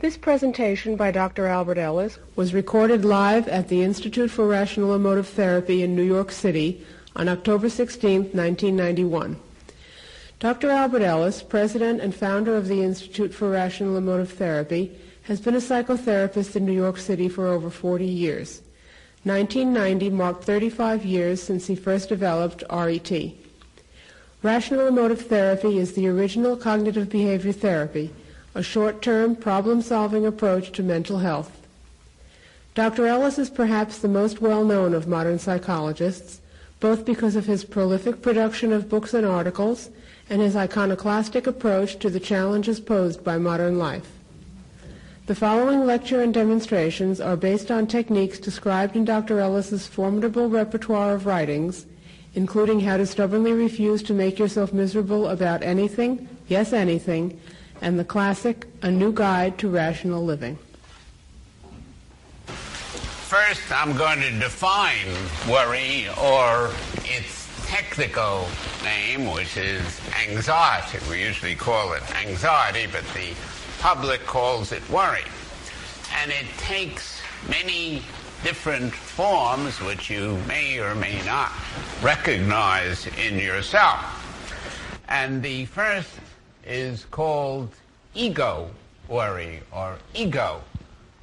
This presentation by Dr. Albert Ellis was recorded live at the Institute for Rational Emotive Therapy in New York City on October 16, 1991. Dr. Albert Ellis, president and founder of the Institute for Rational Emotive Therapy, has been a psychotherapist in New York City for over 40 years. 1990 marked 35 years since he first developed RET. Rational emotive therapy is the original cognitive behavior therapy, a short-term problem-solving approach to mental health. Dr. Ellis is perhaps the most well-known of modern psychologists, both because of his prolific production of books and articles and his iconoclastic approach to the challenges posed by modern life. The following lecture and demonstrations are based on techniques described in Dr. Ellis's formidable repertoire of writings, including how to stubbornly refuse to make yourself miserable about anything, yes anything, and the classic A New Guide to Rational Living. First, I'm going to define worry or its technical name, which is anxiety. We usually call it anxiety, but the public calls it worry. And it takes many different forms which you may or may not recognize in yourself. And the first is called ego worry or ego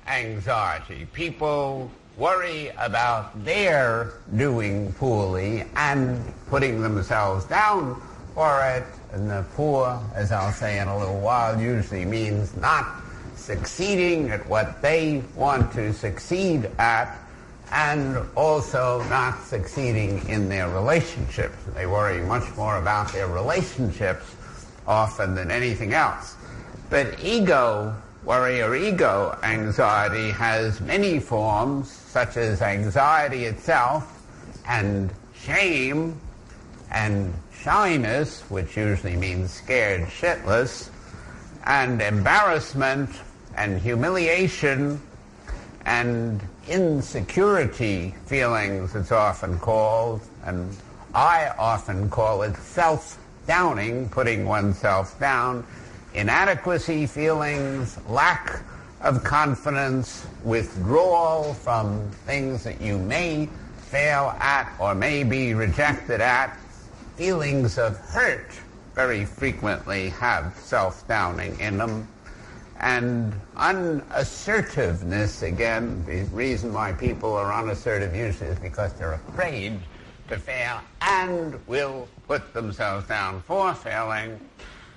anxiety. People worry about their doing poorly and putting themselves down for it. And the poor, as I'll say in a little while, usually means not succeeding at what they want to succeed at and also not succeeding in their relationships. They worry much more about their relationships often than anything else. But ego worry or ego anxiety has many forms, such as anxiety itself and shame and shyness, which usually means scared shitless, and embarrassment and humiliation and insecurity feelings, it's often called, and I often call it self-downing, putting oneself down, inadequacy feelings, lack of confidence, withdrawal from things that you may fail at or may be rejected at, feelings of hurt very frequently have self-downing in them, and unassertiveness, again, the reason why people are unassertive usually is because they're afraid to fail and will put themselves down for failing.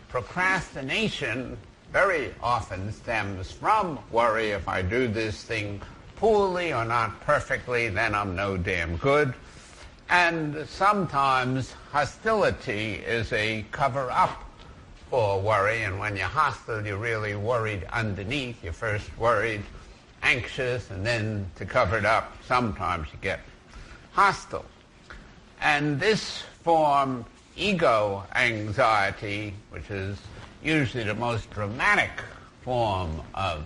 Procrastination very often stems from worry if I do this thing poorly or not perfectly, then I'm no damn good. And sometimes hostility is a cover up for worry, and when you're hostile, you're really worried underneath. You're first worried, anxious, and then to cover it up, sometimes you get hostile. And this form, ego anxiety, which is usually the most dramatic form of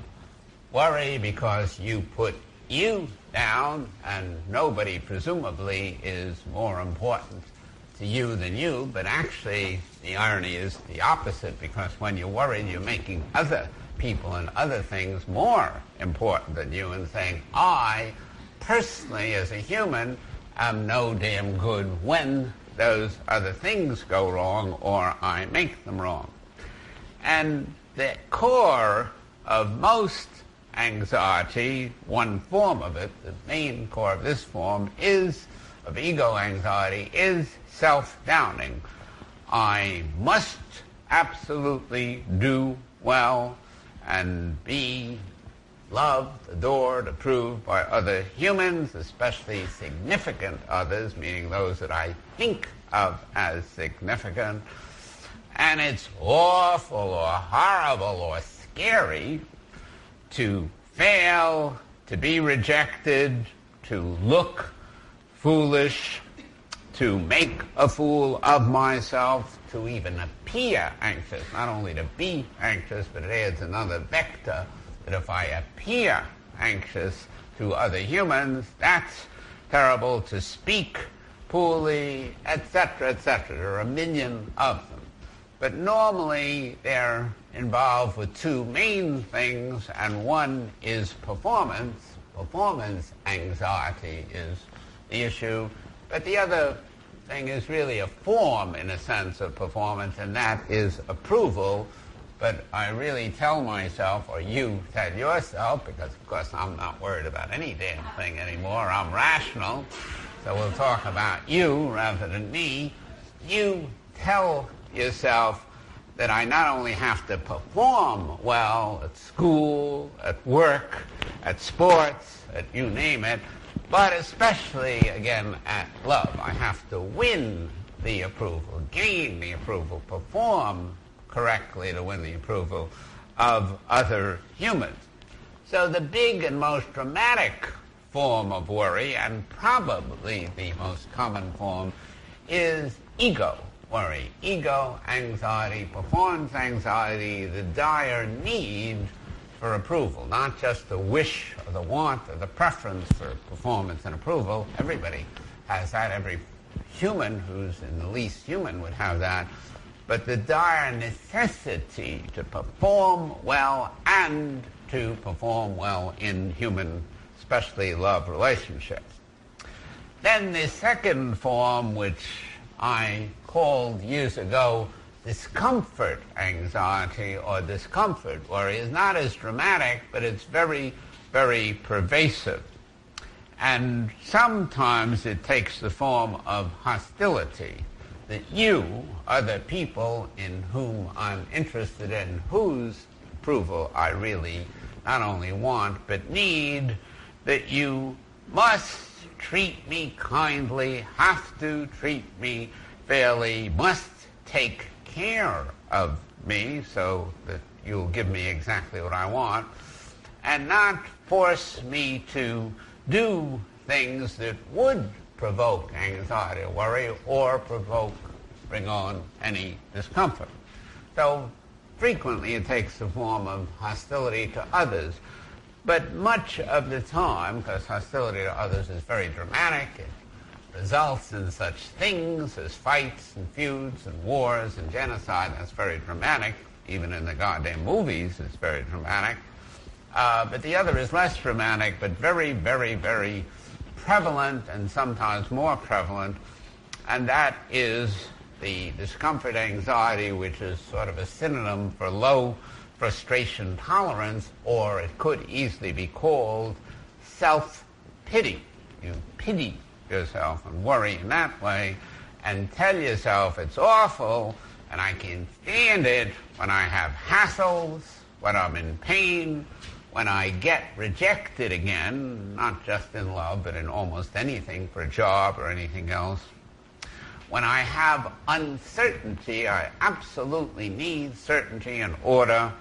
worry because you put you down and nobody presumably is more important to you than you, but actually the irony is the opposite because when you're worried, you're making other people and other things more important than you and saying, I personally as a human am no damn good when those other things go wrong or I make them wrong. And the core of most anxiety, one form of it, the main core of this form is, of ego anxiety, is self-downing. I must absolutely do well and be loved, adored, approved by other humans, especially significant others, meaning those that I think of as significant. And it's awful or horrible or scary to fail, to be rejected, to look foolish, to make a fool of myself, to even appear anxious. Not only to be anxious, but it adds another vector that if I appear anxious to other humans, that's terrible to speak poorly, etc., etc. Are a million of them. But normally they're involved with two main things, and one is performance. Performance anxiety is the issue, but the other thing is really a form, in a sense, of performance, and that is approval. But I really tell myself, or you tell yourself, because of course I'm not worried about any damn thing anymore, I'm rational, so we'll talk about you rather than me. You tell yourself that I not only have to perform well at school, at work, at sports, at you name it, but especially, again, at love. I have to win the approval, gain the approval, perform correctly to win the approval of other humans. So the big and most dramatic form of worry, and probably the most common form, is ego worry. Ego anxiety, performance anxiety, the dire need for approval, not just the wish or the want or the preference for performance and approval. Everybody has that. Every human who's in the least human would have that but the dire necessity to perform well and to perform well in human, especially love relationships. Then the second form, which I called years ago discomfort anxiety or discomfort worry, is not as dramatic, but it's very, very pervasive. And sometimes it takes the form of hostility that you are the people in whom I'm interested in, whose approval I really not only want but need, that you must treat me kindly, have to treat me fairly, must take care of me so that you'll give me exactly what I want, and not force me to do things that would provoke anxiety or worry or provoke, bring on any discomfort. So frequently it takes the form of hostility to others. But much of the time, because hostility to others is very dramatic, it results in such things as fights and feuds and wars and genocide. That's very dramatic. Even in the goddamn movies, it's very dramatic. Uh, but the other is less dramatic, but very, very, very prevalent and sometimes more prevalent, and that is the discomfort anxiety, which is sort of a synonym for low frustration tolerance, or it could easily be called self-pity. You pity yourself and worry in that way and tell yourself it's awful and I can stand it when I have hassles, when I'm in pain, when I get rejected again, not just in love, but in almost anything for a job or anything else, when I have uncertainty, I absolutely need certainty and order.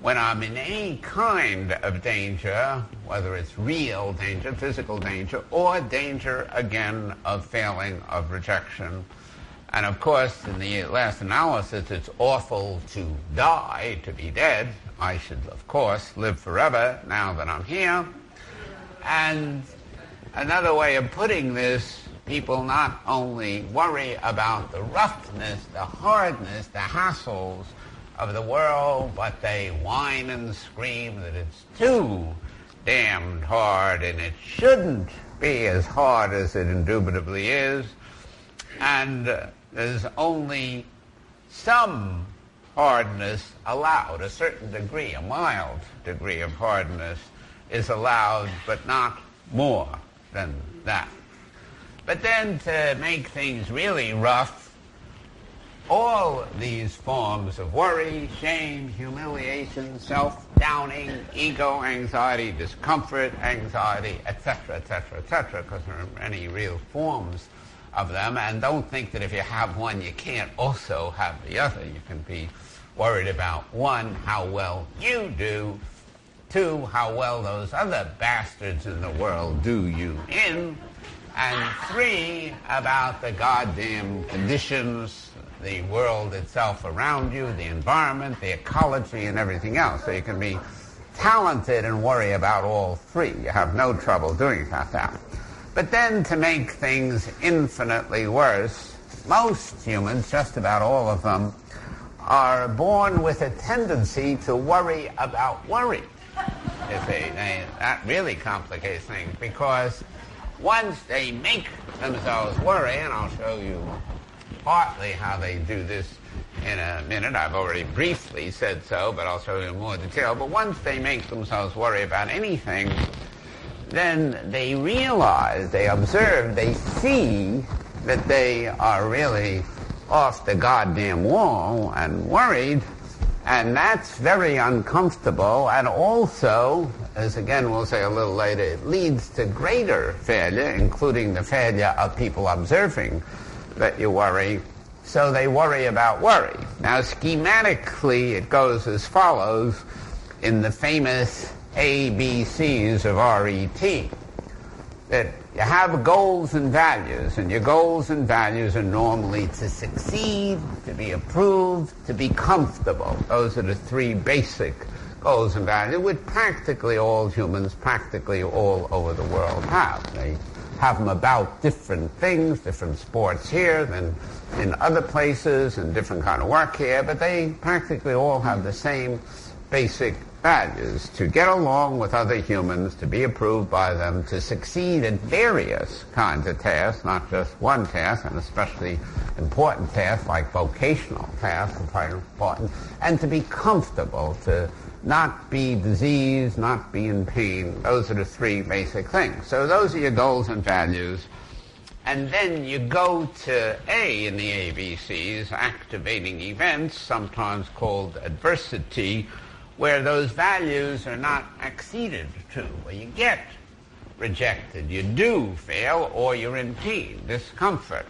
When I'm in any kind of danger, whether it's real danger, physical danger, or danger again of failing, of rejection, and of course, in the last analysis, it's awful to die, to be dead. I should, of course, live forever now that I'm here. And another way of putting this, people not only worry about the roughness, the hardness, the hassles of the world, but they whine and scream that it's too damned hard and it shouldn't be as hard as it indubitably is. And uh, there's only some hardness allowed, a certain degree, a mild degree of hardness is allowed, but not more than that. But then to make things really rough, all these forms of worry, shame, humiliation, self-downing, ego anxiety, discomfort anxiety, etc., etc., etc., because there are many real forms of them. And don't think that if you have one, you can't also have the other. You can be worried about one, how well you do, two, how well those other bastards in the world do you in, and three, about the goddamn conditions, the world itself around you, the environment, the ecology, and everything else. So you can be talented and worry about all three. You have no trouble doing that. But then to make things infinitely worse, most humans, just about all of them, are born with a tendency to worry about worry. You see, they, that really complicates things because once they make themselves worry, and I'll show you partly how they do this in a minute. I've already briefly said so, but I'll show you in more detail. But once they make themselves worry about anything, then they realize, they observe, they see that they are really off the goddamn wall and worried, and that's very uncomfortable, and also, as again we'll say a little later, it leads to greater failure, including the failure of people observing that you worry. So they worry about worry. Now, schematically, it goes as follows in the famous ABCs of RET that you have goals and values, and your goals and values are normally to succeed, to be approved, to be comfortable. Those are the three basic goals and values, which practically all humans, practically all over the world have. They have them about different things, different sports here than in other places, and different kind of work here, but they practically all have the same basic values to get along with other humans, to be approved by them, to succeed at various kinds of tasks, not just one task, and especially important tasks like vocational tasks are quite important, and to be comfortable, to not be diseased, not be in pain. Those are the three basic things. So those are your goals and values. And then you go to A in the ABCs, activating events, sometimes called adversity, where those values are not acceded to, where you get rejected, you do fail, or you're in pain, discomfort.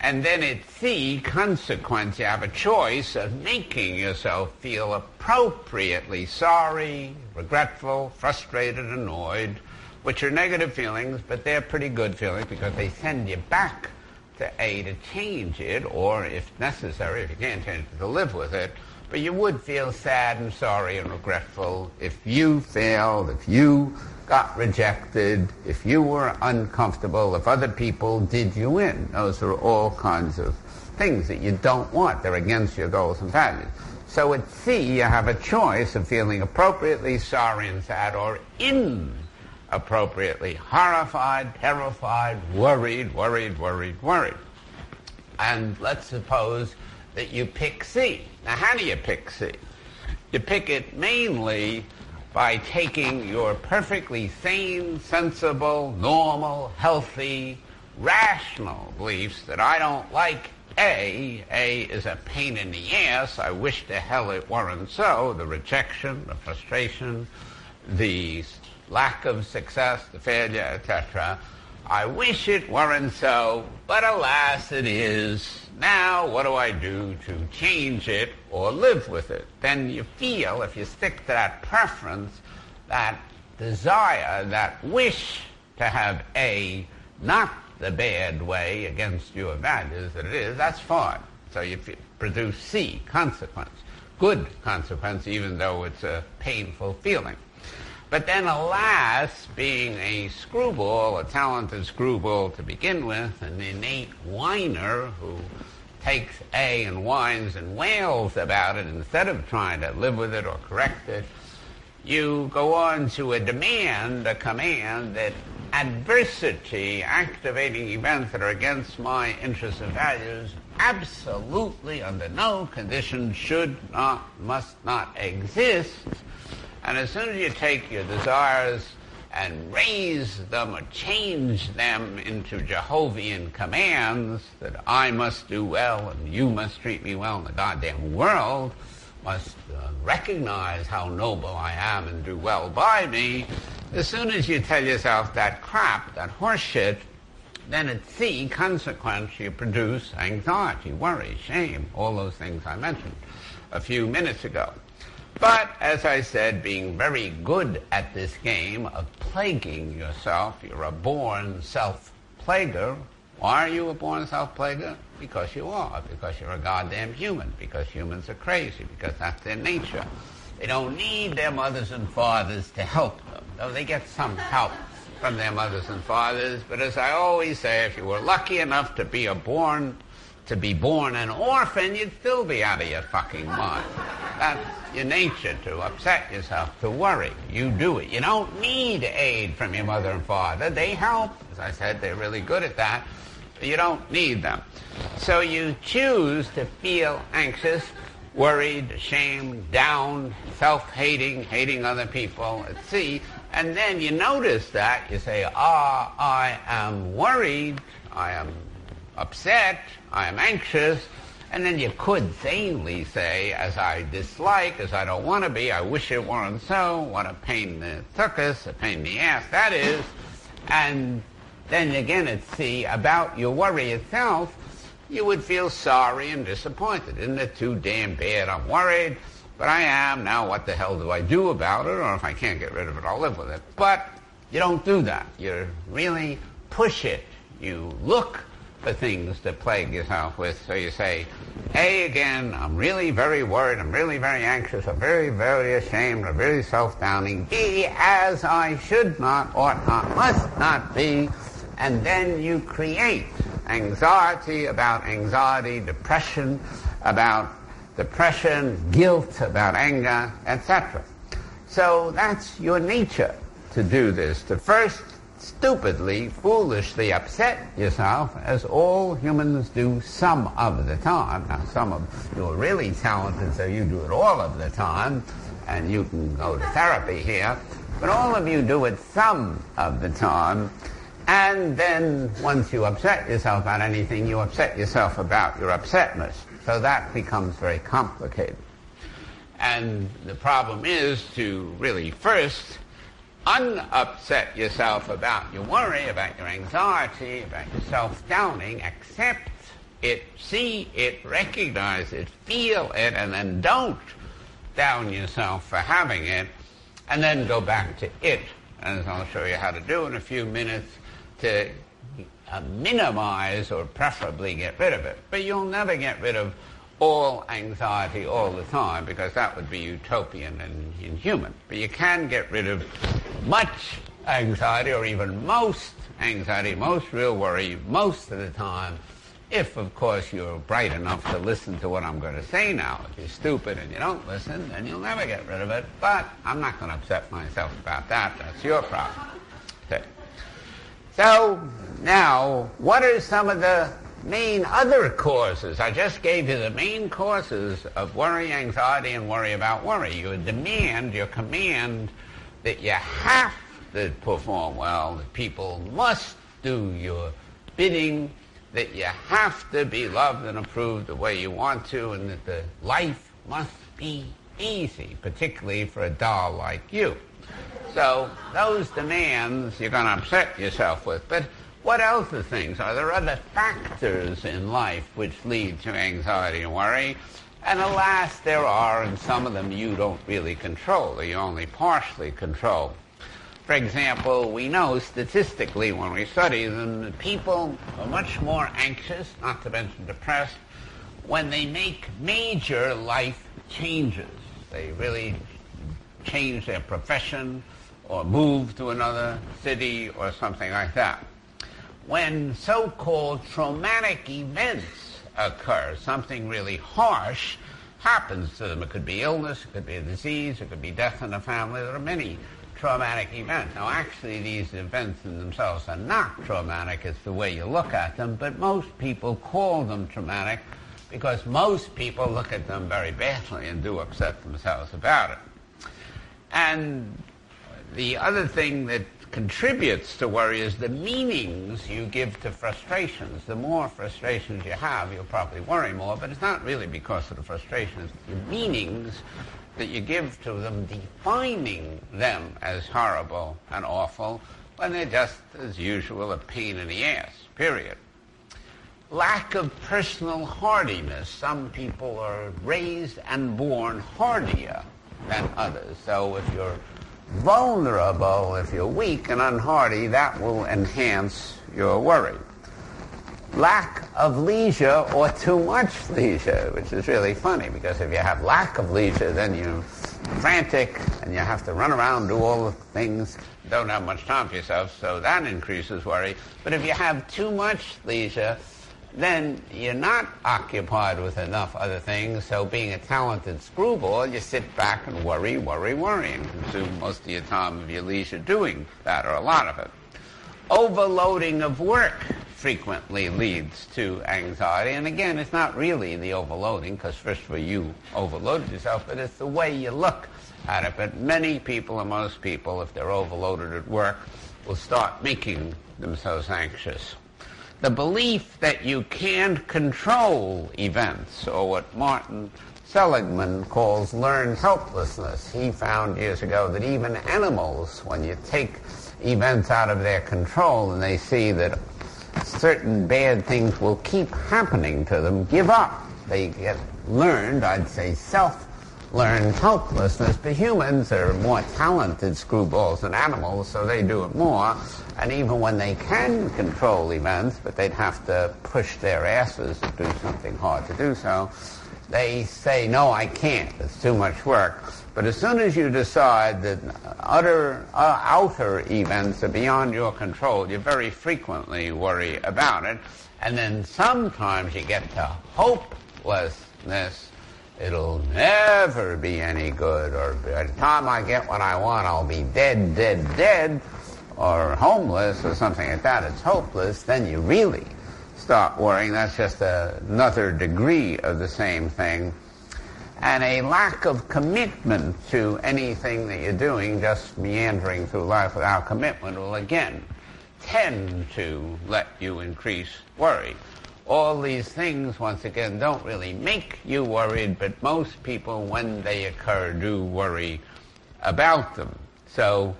And then at C, consequence, you have a choice of making yourself feel appropriately sorry, regretful, frustrated, annoyed, which are negative feelings, but they're pretty good feelings because they send you back to A to change it, or if necessary, if you can't change it, to live with it. But you would feel sad and sorry and regretful if you failed, if you got rejected, if you were uncomfortable, if other people did you in. Those are all kinds of things that you don't want. They're against your goals and values. So at C, you have a choice of feeling appropriately sorry and sad or inappropriately horrified, terrified, worried, worried, worried, worried. And let's suppose that you pick C. Now, how do you pick C? You pick it mainly by taking your perfectly sane, sensible, normal, healthy, rational beliefs that I don't like A. A is a pain in the ass. I wish to hell it weren't so. The rejection, the frustration, the lack of success, the failure, etc. I wish it weren't so, but alas, it is. Now, what do I do to change it or live with it? Then you feel, if you stick to that preference, that desire, that wish to have A, not the bad way against your values that it is, that's fine. So you produce C, consequence. Good consequence, even though it's a painful feeling. But then, alas, being a screwball, a talented screwball to begin with, an innate whiner who takes A and whines and wails about it instead of trying to live with it or correct it, you go on to a demand, a command that adversity, activating events that are against my interests and values, absolutely under no condition should not, must not exist. And as soon as you take your desires and raise them or change them into Jehovian commands that I must do well and you must treat me well and the goddamn world must uh, recognize how noble I am and do well by me, as soon as you tell yourself that crap, that horseshit, then at C, consequence, you produce anxiety, worry, shame, all those things I mentioned a few minutes ago. But, as I said, being very good at this game of plaguing yourself, you're a born self-plaguer. Why are you a born self-plaguer? Because you are, because you're a goddamn human, because humans are crazy, because that's their nature. They don't need their mothers and fathers to help them, though they get some help from their mothers and fathers. But as I always say, if you were lucky enough to be a born to be born an orphan, you'd still be out of your fucking mind. That's your nature to upset yourself, to worry. You do it. You don't need aid from your mother and father. They help. As I said, they're really good at that. You don't need them. So you choose to feel anxious, worried, ashamed, down, self-hating, hating other people at C. And then you notice that. You say, ah, I am worried. I am upset. I am anxious. And then you could sanely say, as I dislike, as I don't want to be, I wish it weren't so, what a pain in the tuchus, a pain in the ass that is. And then again at C, about your worry itself, you would feel sorry and disappointed. Isn't it too damn bad? I'm worried, but I am. Now what the hell do I do about it? Or if I can't get rid of it, I'll live with it. But you don't do that. You really push it. You look for things to plague yourself with. So you say, A, again, I'm really very worried, I'm really very anxious, I'm very, very ashamed, I'm very self-downing. B, as I should not, ought not, must not be. And then you create anxiety about anxiety, depression about depression, guilt about anger, etc. So that's your nature to do this, to first stupidly, foolishly upset yourself, as all humans do some of the time. Now, some of you are really talented, so you do it all of the time, and you can go to therapy here. But all of you do it some of the time, and then once you upset yourself about anything, you upset yourself about your upsetness. So that becomes very complicated. And the problem is to really first unupset yourself about your worry, about your anxiety, about your self-doubting, accept it, see it, recognize it, feel it, and then don't down yourself for having it, and then go back to it. As I'll show you how to do in a few minutes, to uh, minimize or preferably get rid of it. But you'll never get rid of all anxiety all the time because that would be utopian and inhuman. But you can get rid of much anxiety or even most anxiety, most real worry most of the time if, of course, you're bright enough to listen to what I'm going to say now. If you're stupid and you don't listen, then you'll never get rid of it. But I'm not going to upset myself about that. That's your problem. Okay. So, now, what are some of the main other causes. I just gave you the main causes of worry, anxiety, and worry about worry. Your demand, your command that you have to perform well, that people must do your bidding, that you have to be loved and approved the way you want to, and that the life must be easy, particularly for a doll like you. So those demands you're going to upset yourself with. But what else are things? Are there other factors in life which lead to anxiety and worry? And alas, there are, and some of them you don't really control, or you only partially control. For example, we know statistically when we study them that people are much more anxious, not to mention depressed, when they make major life changes. They really change their profession or move to another city or something like that when so-called traumatic events occur, something really harsh happens to them. It could be illness, it could be a disease, it could be death in the family. There are many traumatic events. Now, actually, these events in themselves are not traumatic. It's the way you look at them. But most people call them traumatic because most people look at them very badly and do upset themselves about it. And the other thing that contributes to worry is the meanings you give to frustrations. The more frustrations you have, you'll probably worry more, but it's not really because of the frustrations. The meanings that you give to them, defining them as horrible and awful, when they're just, as usual, a pain in the ass, period. Lack of personal hardiness. Some people are raised and born hardier than others. So if you're vulnerable, if you're weak and unhardy, that will enhance your worry. Lack of leisure or too much leisure, which is really funny because if you have lack of leisure, then you're frantic and you have to run around, do all the things, don't have much time for yourself, so that increases worry. But if you have too much leisure, then you're not occupied with enough other things. So being a talented screwball, you sit back and worry, worry, worry, and consume most of your time of your leisure doing that, or a lot of it. Overloading of work frequently leads to anxiety. And again, it's not really the overloading, because first of all, you overloaded yourself, but it's the way you look at it. But many people, and most people, if they're overloaded at work, will start making themselves anxious the belief that you can't control events, or what Martin Seligman calls learned helplessness. He found years ago that even animals, when you take events out of their control and they see that certain bad things will keep happening to them, give up. They get learned, I'd say, self learn helplessness. But humans are more talented screwballs than animals, so they do it more. And even when they can control events, but they'd have to push their asses to do something hard to do so, they say, no, I can't. It's too much work. But as soon as you decide that utter, uh, outer events are beyond your control, you very frequently worry about it. And then sometimes you get to hopelessness it'll never be any good, or by the time I get what I want, I'll be dead, dead, dead, or homeless, or something like that. It's hopeless. Then you really start worrying. That's just another degree of the same thing. And a lack of commitment to anything that you're doing, just meandering through life without commitment, will again tend to let you increase worry all these things, once again, don't really make you worried, but most people, when they occur, do worry about them. So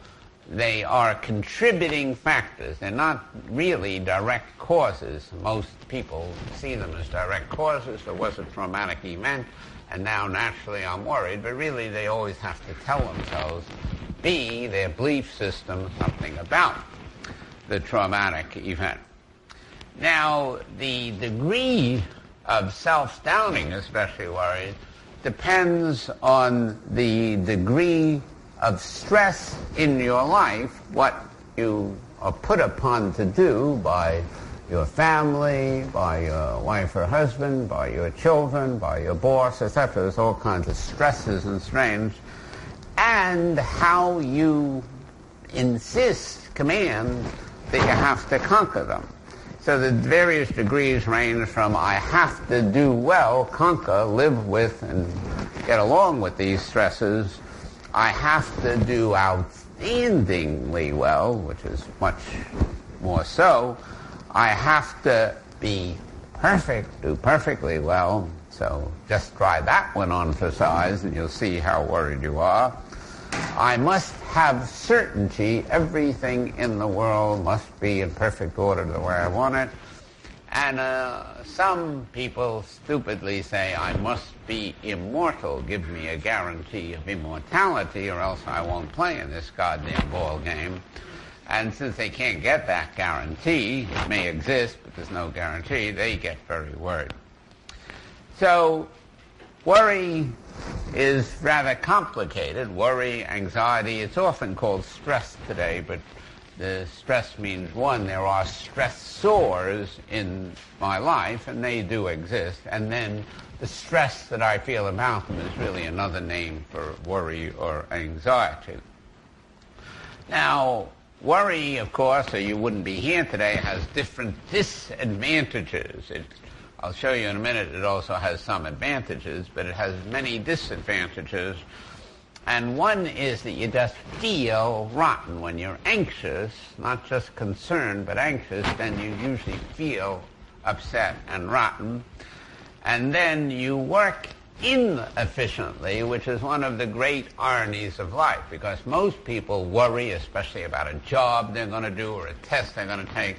they are contributing factors. They're not really direct causes. Most people see them as direct causes. There was a traumatic event, and now naturally I'm worried, but really they always have to tell themselves, B, their belief system, something about the traumatic event. Now, the degree of self-doubting, especially worries, depends on the degree of stress in your life, what you are put upon to do by your family, by your wife or husband, by your children, by your boss, etc. There's all kinds of stresses and strains. And how you insist, command, that you have to conquer them. So the various degrees range from I have to do well, conquer, live with, and get along with these stresses. I have to do outstandingly well, which is much more so. I have to be perfect, do perfectly well. So just try that one on for size and you'll see how worried you are. I must have certainty. Everything in the world must be in perfect order the way I want it. And uh, some people stupidly say, I must be immortal. Give me a guarantee of immortality or else I won't play in this goddamn ball game. And since they can't get that guarantee, it may exist, but there's no guarantee, they get very worried. So worry is rather complicated. Worry, anxiety, it's often called stress today, but the stress means one, there are stressors in my life, and they do exist, and then the stress that I feel about them is really another name for worry or anxiety. Now, worry, of course, or you wouldn't be here today, has different disadvantages. It I'll show you in a minute it also has some advantages, but it has many disadvantages. And one is that you just feel rotten when you're anxious, not just concerned, but anxious, then you usually feel upset and rotten. And then you work inefficiently, which is one of the great ironies of life, because most people worry, especially about a job they're going to do or a test they're going to take,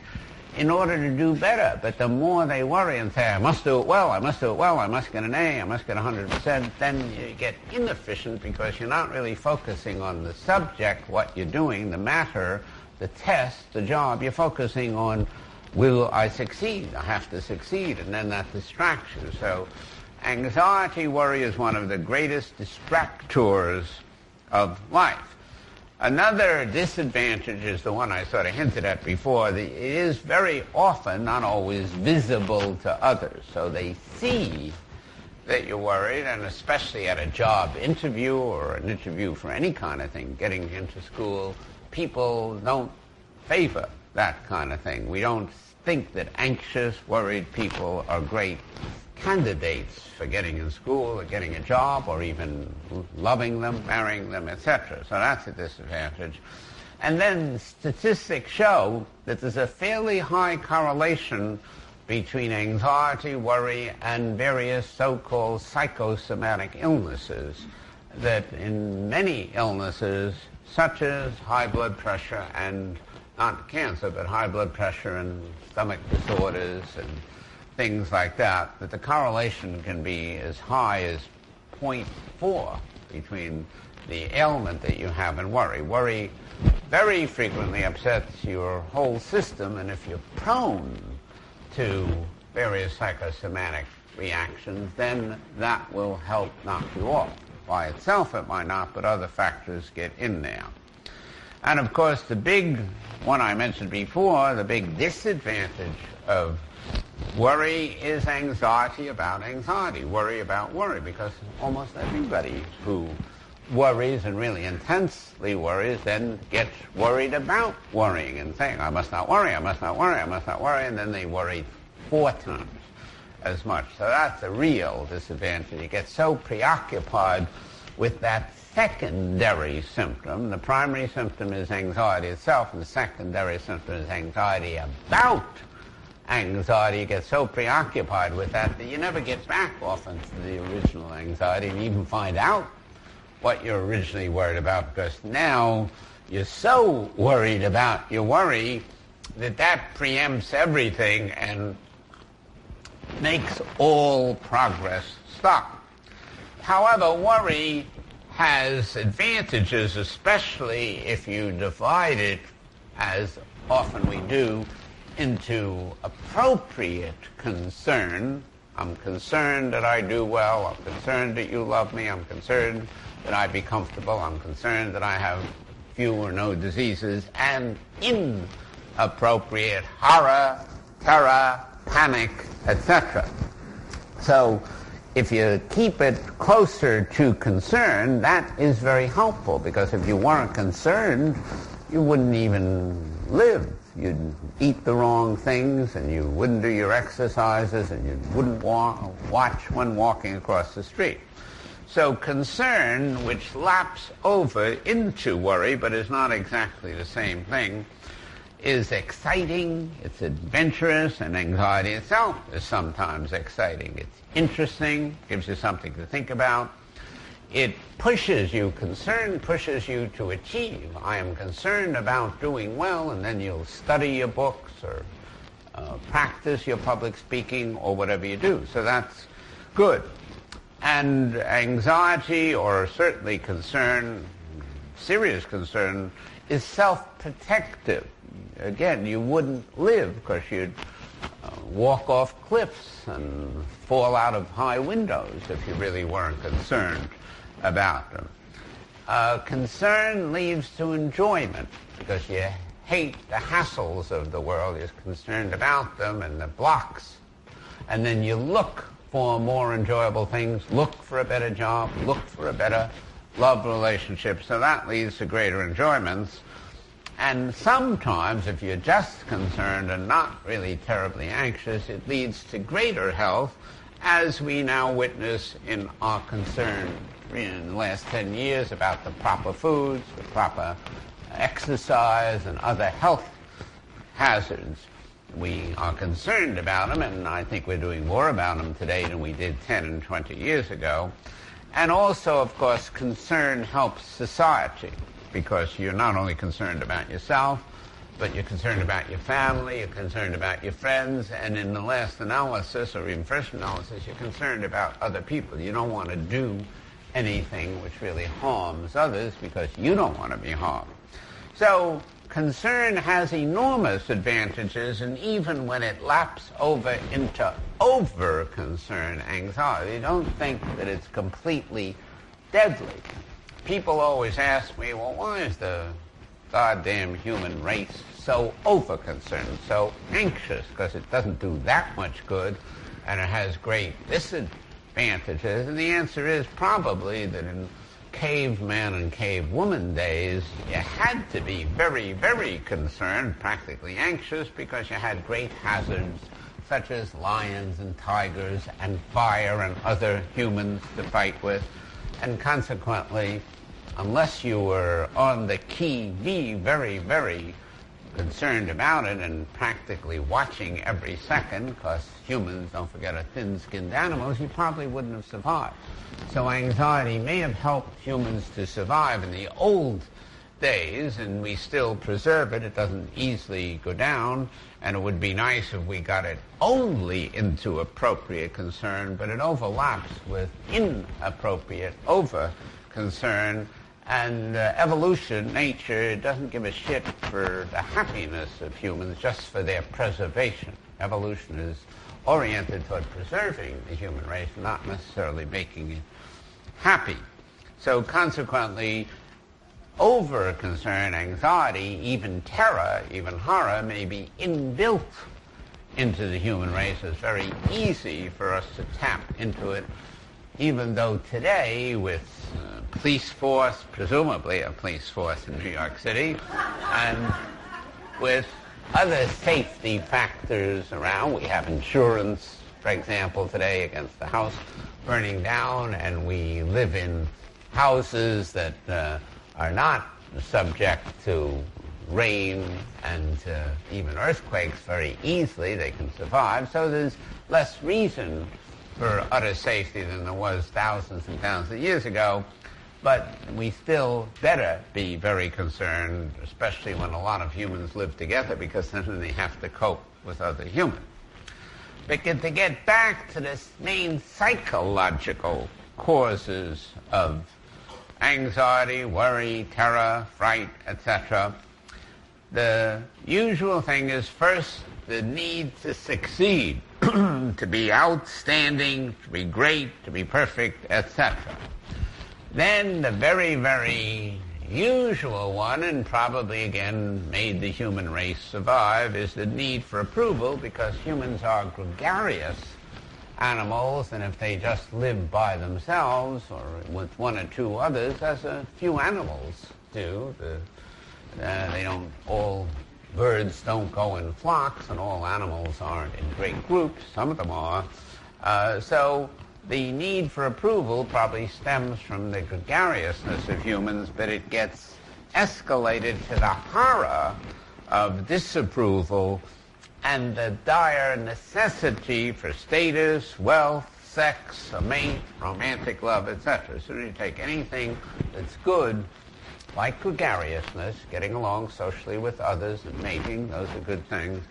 in order to do better. But the more they worry and say, I must do it well, I must do it well, I must get an A, I must get 100%, then you get inefficient because you're not really focusing on the subject, what you're doing, the matter, the test, the job. You're focusing on, will I succeed? I have to succeed. And then that distracts you. So anxiety, worry is one of the greatest distractors of life. Another disadvantage is the one I sort of hinted at before. The, it is very often, not always, visible to others. So they see that you're worried, and especially at a job interview or an interview for any kind of thing, getting into school, people don't favor that kind of thing. We don't think that anxious, worried people are great candidates for getting in school or getting a job or even loving them, marrying them, etc. So that's a disadvantage. And then statistics show that there's a fairly high correlation between anxiety, worry, and various so-called psychosomatic illnesses. That in many illnesses, such as high blood pressure and not cancer, but high blood pressure and stomach disorders and things like that, that the correlation can be as high as 0.4 between the ailment that you have and worry. Worry very frequently upsets your whole system, and if you're prone to various psychosomatic reactions, then that will help knock you off. By itself it might not, but other factors get in there. And of course, the big one I mentioned before, the big disadvantage of Worry is anxiety about anxiety, worry about worry, because almost everybody who worries and really intensely worries then gets worried about worrying and saying, I must not worry, I must not worry, I must not worry, and then they worry four times as much. So that's a real disadvantage. You get so preoccupied with that secondary symptom. The primary symptom is anxiety itself, and the secondary symptom is anxiety about anxiety, you get so preoccupied with that that you never get back often to the original anxiety and even find out what you're originally worried about because now you're so worried about your worry that that preempts everything and makes all progress stop. However, worry has advantages, especially if you divide it, as often we do, into appropriate concern. I'm concerned that I do well. I'm concerned that you love me. I'm concerned that I be comfortable. I'm concerned that I have few or no diseases. And inappropriate horror, terror, panic, etc. So if you keep it closer to concern, that is very helpful because if you weren't concerned, you wouldn't even live you'd eat the wrong things and you wouldn't do your exercises and you wouldn't walk, watch when walking across the street. So concern, which laps over into worry but is not exactly the same thing, is exciting, it's adventurous, and anxiety itself is sometimes exciting. It's interesting, gives you something to think about, it pushes you, concern pushes you to achieve. I am concerned about doing well, and then you'll study your books or uh, practice your public speaking or whatever you do. So that's good. And anxiety, or certainly concern, serious concern, is self-protective. Again, you wouldn't live because you'd uh, walk off cliffs and fall out of high windows if you really weren't concerned about them. Uh, concern leads to enjoyment because you hate the hassles of the world. You're concerned about them and the blocks. And then you look for more enjoyable things, look for a better job, look for a better love relationship. So that leads to greater enjoyments. And sometimes, if you're just concerned and not really terribly anxious, it leads to greater health, as we now witness in our concern in the last 10 years about the proper foods, the proper exercise, and other health hazards. We are concerned about them, and I think we're doing more about them today than we did 10 and 20 years ago. And also, of course, concern helps society because you're not only concerned about yourself, but you're concerned about your family, you're concerned about your friends, and in the last analysis, or even first analysis, you're concerned about other people. You don't want to do anything which really harms others because you don't want to be harmed. So concern has enormous advantages, and even when it laps over into over concern, anxiety, don't think that it's completely deadly. people always ask me, well, why is the goddamn human race so over-concerned, so anxious? Because it doesn't do that much good, and it has great disadvantages. And the answer is probably that in caveman and cavewoman days, you had to be very, very concerned, practically anxious, because you had great hazards such as lions and tigers and fire and other humans to fight with. And consequently, unless you were on the key be very, very concerned about it and practically watching every second, because humans, don't forget, are thin-skinned animals, you probably wouldn't have survived. So anxiety may have helped humans to survive in the old days, and we still preserve it. It doesn't easily go down, and it would be nice if we got it only into appropriate concern, but it overlaps with inappropriate over concern. And uh, evolution, nature, doesn't give a shit for the happiness of humans, just for their preservation. Evolution is oriented toward preserving the human race, not necessarily making it happy. So consequently, over concern, anxiety, even terror, even horror may be inbuilt into the human race. It's very easy for us to tap into it, even though today with uh, police force, presumably a police force in New York City, and with other safety factors around, we have insurance, for example, today against the house burning down, and we live in houses that uh, are not subject to rain and uh, even earthquakes very easily. They can survive. So there's less reason for utter safety than there was thousands and thousands of years ago. But we still better be very concerned, especially when a lot of humans live together, because then they have to cope with other humans. But to get back to this main psychological causes of anxiety, worry, terror, fright, etc. The usual thing is first the need to succeed, to be outstanding, to be great, to be perfect, etc. Then the very, very usual one, and probably again made the human race survive, is the need for approval because humans are gregarious animals, and if they just live by themselves or with one or two others, as a few animals do, the, uh, they don't all birds don't go in flocks, and all animals aren't in great groups. Some of them are. Uh, so the need for approval probably stems from the gregariousness of humans, but it gets escalated to the horror of disapproval and the dire necessity for status, wealth, sex, a mate, romantic love, etc. So you take anything that's good, like gregariousness, getting along socially with others and mating, those are good things,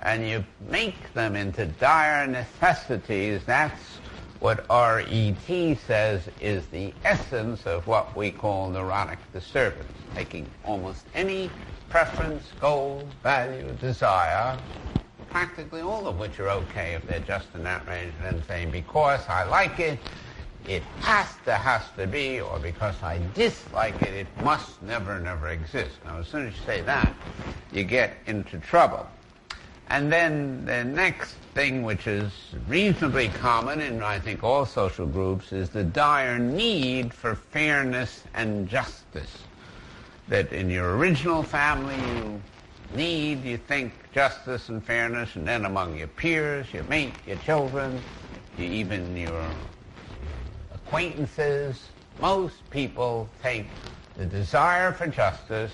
and you make them into dire necessities, that's what RET says is the essence of what we call neurotic disturbance, taking almost any preference, goal, value, desire, practically all of which are okay if they're just in that range, and saying, because I like it, it has to, has to be, or because I dislike it, it must never, never exist. Now, as soon as you say that, you get into trouble. And then the next thing, which is reasonably common in, I think, all social groups, is the dire need for fairness and justice. That in your original family, you need, you think, justice and fairness, and then among your peers, your mate, your children, you, even your acquaintances, most people take the desire for justice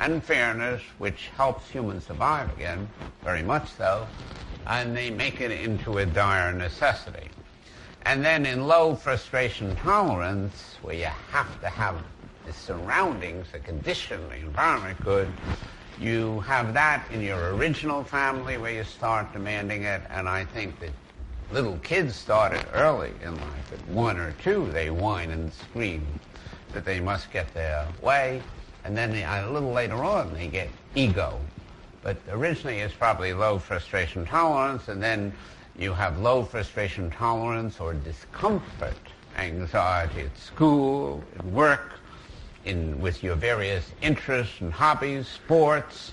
and fairness, which helps humans survive again, very much so, and they make it into a dire necessity. And then in low frustration tolerance, where you have to have the surroundings, the condition, the environment good, you have that in your original family where you start demanding it, and I think that little kids started early in life. At one or two, they whine and scream that they must get their way, and then they, a little later on, they get ego. But originally, it's probably low frustration tolerance, and then you have low frustration tolerance or discomfort, anxiety at school, at work, in, with your various interests and hobbies, sports,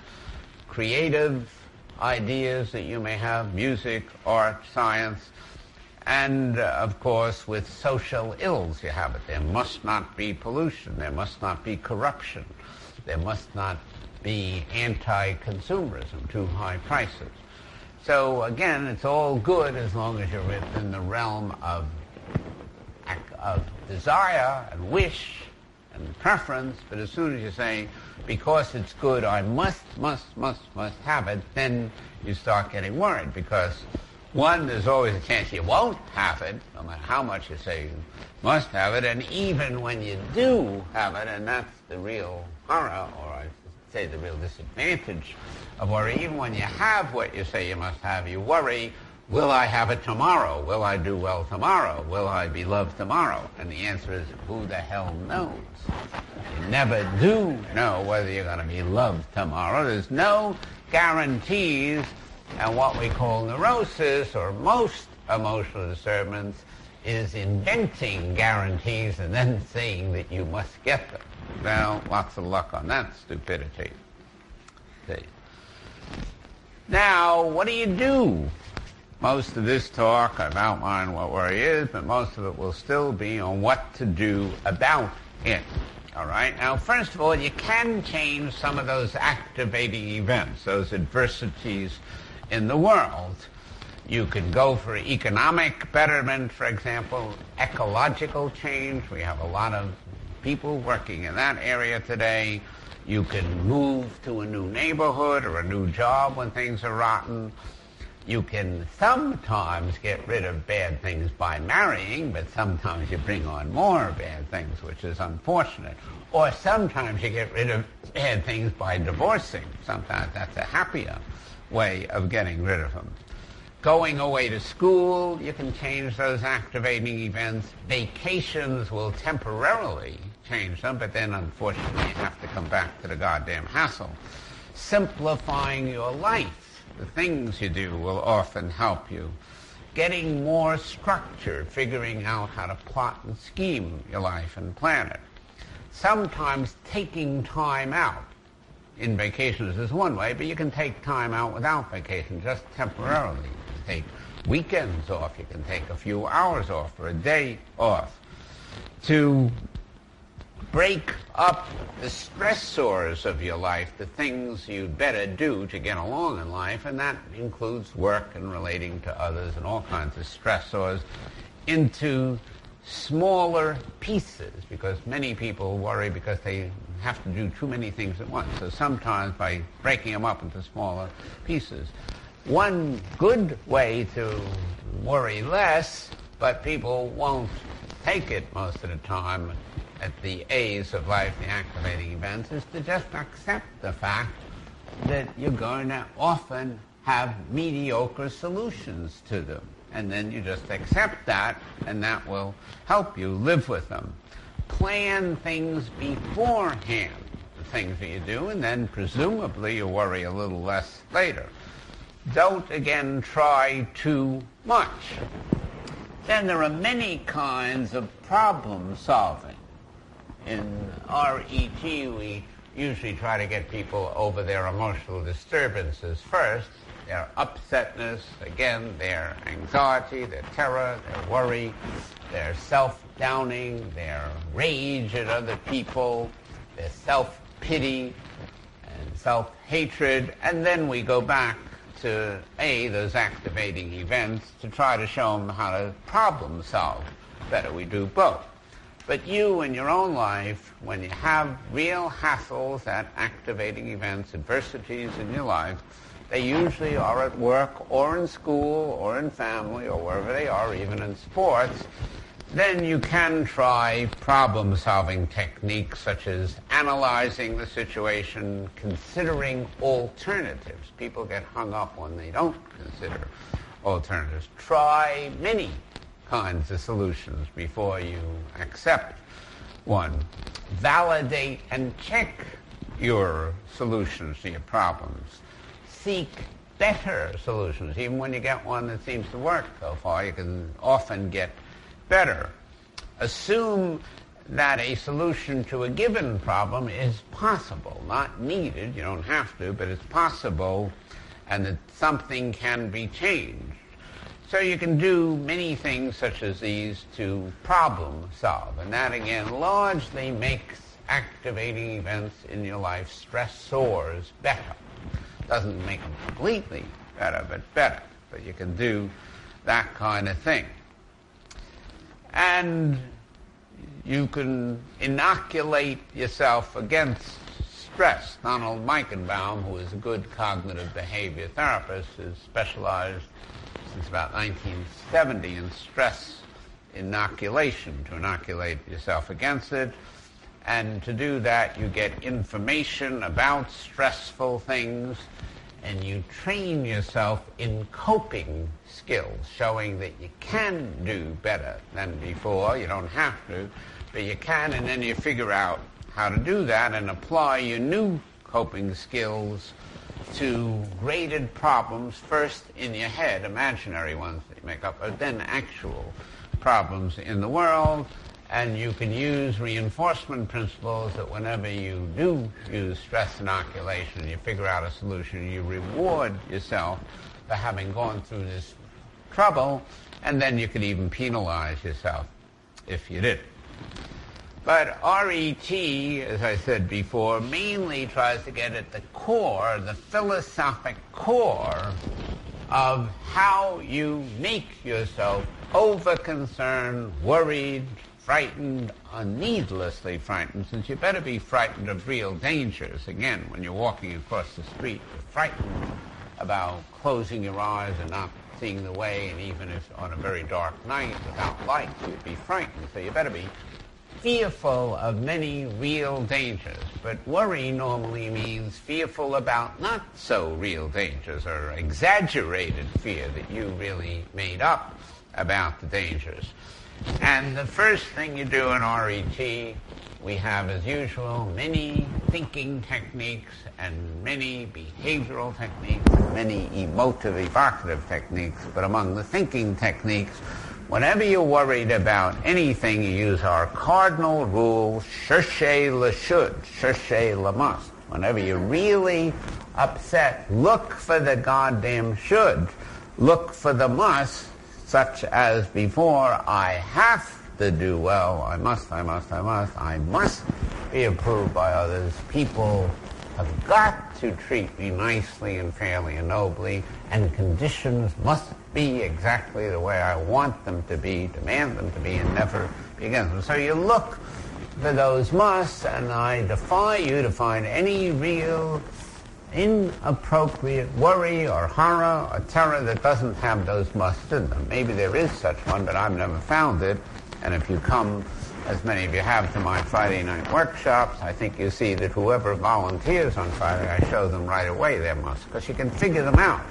creative ideas that you may have, music, art, science, and uh, of course with social ills you have it. There must not be pollution. There must not be corruption. There must not be anti-consumerism, too high prices. So again, it's all good as long as you're within the realm of, of desire and wish and preference, but as soon as you say, because it's good, I must, must, must, must have it, then you start getting worried because one, there's always a chance you won't have it, no matter how much you say you must have it, and even when you do have it, and that's the real horror, or I say the real disadvantage of worry, even when you have what you say you must have, you worry, will I have it tomorrow? Will I do well tomorrow? Will I be loved tomorrow? And the answer is, who the hell knows? You never do know whether you're going to be loved tomorrow. There's no guarantees and what we call neurosis or most emotional disturbance is inventing guarantees and then saying that you must get them. Well, lots of luck on that stupidity. See. Now, what do you do? Most of this talk, I've outlined what worry is, but most of it will still be on what to do about it. All right. Now, first of all, you can change some of those activating events, those adversities in the world. You can go for economic betterment, for example, ecological change. We have a lot of people working in that area today. You can move to a new neighborhood or a new job when things are rotten. You can sometimes get rid of bad things by marrying, but sometimes you bring on more bad things, which is unfortunate. Or sometimes you get rid of bad things by divorcing. Sometimes that's a happier way of getting rid of them. Going away to school, you can change those activating events. Vacations will temporarily change them, but then unfortunately you have to come back to the goddamn hassle. Simplifying your life, the things you do will often help you. Getting more structure, figuring out how to plot and scheme your life and plan it. Sometimes taking time out in vacations is one way, but you can take time out without vacation, just temporarily. You can take weekends off, you can take a few hours off or a day off to break up the stressors of your life, the things you'd better do to get along in life, and that includes work and relating to others and all kinds of stressors, into smaller pieces because many people worry because they have to do too many things at once. So sometimes by breaking them up into smaller pieces. One good way to worry less, but people won't take it most of the time at the A's of life, the activating events, is to just accept the fact that you're going to often have mediocre solutions to them and then you just accept that, and that will help you live with them. Plan things beforehand, the things that you do, and then presumably you worry a little less later. Don't again try too much. Then there are many kinds of problem solving. In RET, we usually try to get people over their emotional disturbances first, their upsetness, again, their anxiety, their terror, their worry, their self-downing, their rage at other people, their self-pity and self-hatred, and then we go back to A, those activating events, to try to show them how to problem solve better. We do both. But you in your own life, when you have real hassles at activating events, adversities in your life, they usually are at work or in school or in family or wherever they are, even in sports. Then you can try problem-solving techniques such as analyzing the situation, considering alternatives. People get hung up when they don't consider alternatives. Try many kinds of solutions before you accept one. Validate and check your solutions to your problems seek better solutions. Even when you get one that seems to work so far, you can often get better. Assume that a solution to a given problem is possible, not needed, you don't have to, but it's possible, and that something can be changed. So you can do many things such as these to problem solve, and that again largely makes activating events in your life, stressors, better. Doesn't make them completely better, but better. But you can do that kind of thing. And you can inoculate yourself against stress. Donald Meichenbaum, who is a good cognitive behavior therapist, has specialized since about 1970 in stress inoculation, to inoculate yourself against it. And to do that, you get information about stressful things and you train yourself in coping skills, showing that you can do better than before. You don't have to, but you can, and then you figure out how to do that and apply your new coping skills to graded problems, first in your head, imaginary ones that you make up, but then actual problems in the world and you can use reinforcement principles that whenever you do use stress inoculation, you figure out a solution, you reward yourself for having gone through this trouble, and then you could even penalize yourself if you did. But RET, as I said before, mainly tries to get at the core, the philosophic core of how you make yourself over-concerned, worried, frightened, needlessly frightened, since you better be frightened of real dangers. Again, when you're walking across the street, you're frightened about closing your eyes and not seeing the way, and even if on a very dark night without light, you'd be frightened. So you better be fearful of many real dangers. But worry normally means fearful about not so real dangers or exaggerated fear that you really made up about the dangers. And the first thing you do in RET, we have, as usual, many thinking techniques and many behavioral techniques, many emotive, evocative techniques. But among the thinking techniques, whenever you're worried about anything, you use our cardinal rule, cherchez le should, cherchez le must. Whenever you're really upset, look for the goddamn should. Look for the must such as before, I have to do well, I must, I must, I must, I must be approved by others. People have got to treat me nicely and fairly and nobly, and conditions must be exactly the way I want them to be, demand them to be, and never be against them. So you look for those musts, and I defy you to find any real inappropriate worry or horror or terror that doesn't have those musts in them. Maybe there is such one, but I've never found it. And if you come, as many of you have, to my Friday night workshops, I think you see that whoever volunteers on Friday, I show them right away their musts, because you can figure them out.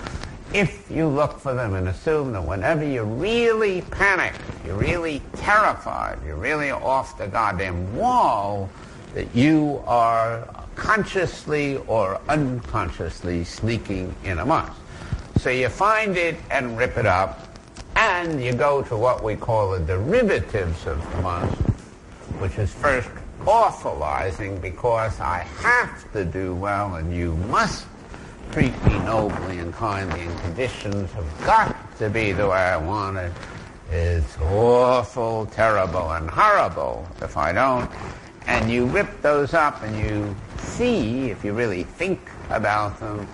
If you look for them and assume that whenever you're really panic, you're really terrified, you're really off the goddamn wall, that you are consciously or unconsciously sneaking in a amongst. So you find it and rip it up, and you go to what we call the derivatives of the must, which is first awfulizing because I have to do well and you must treat me nobly and kindly and conditions have got to be the way I want it. It's awful, terrible, and horrible if I don't. And you rip those up and you see, if you really think about them,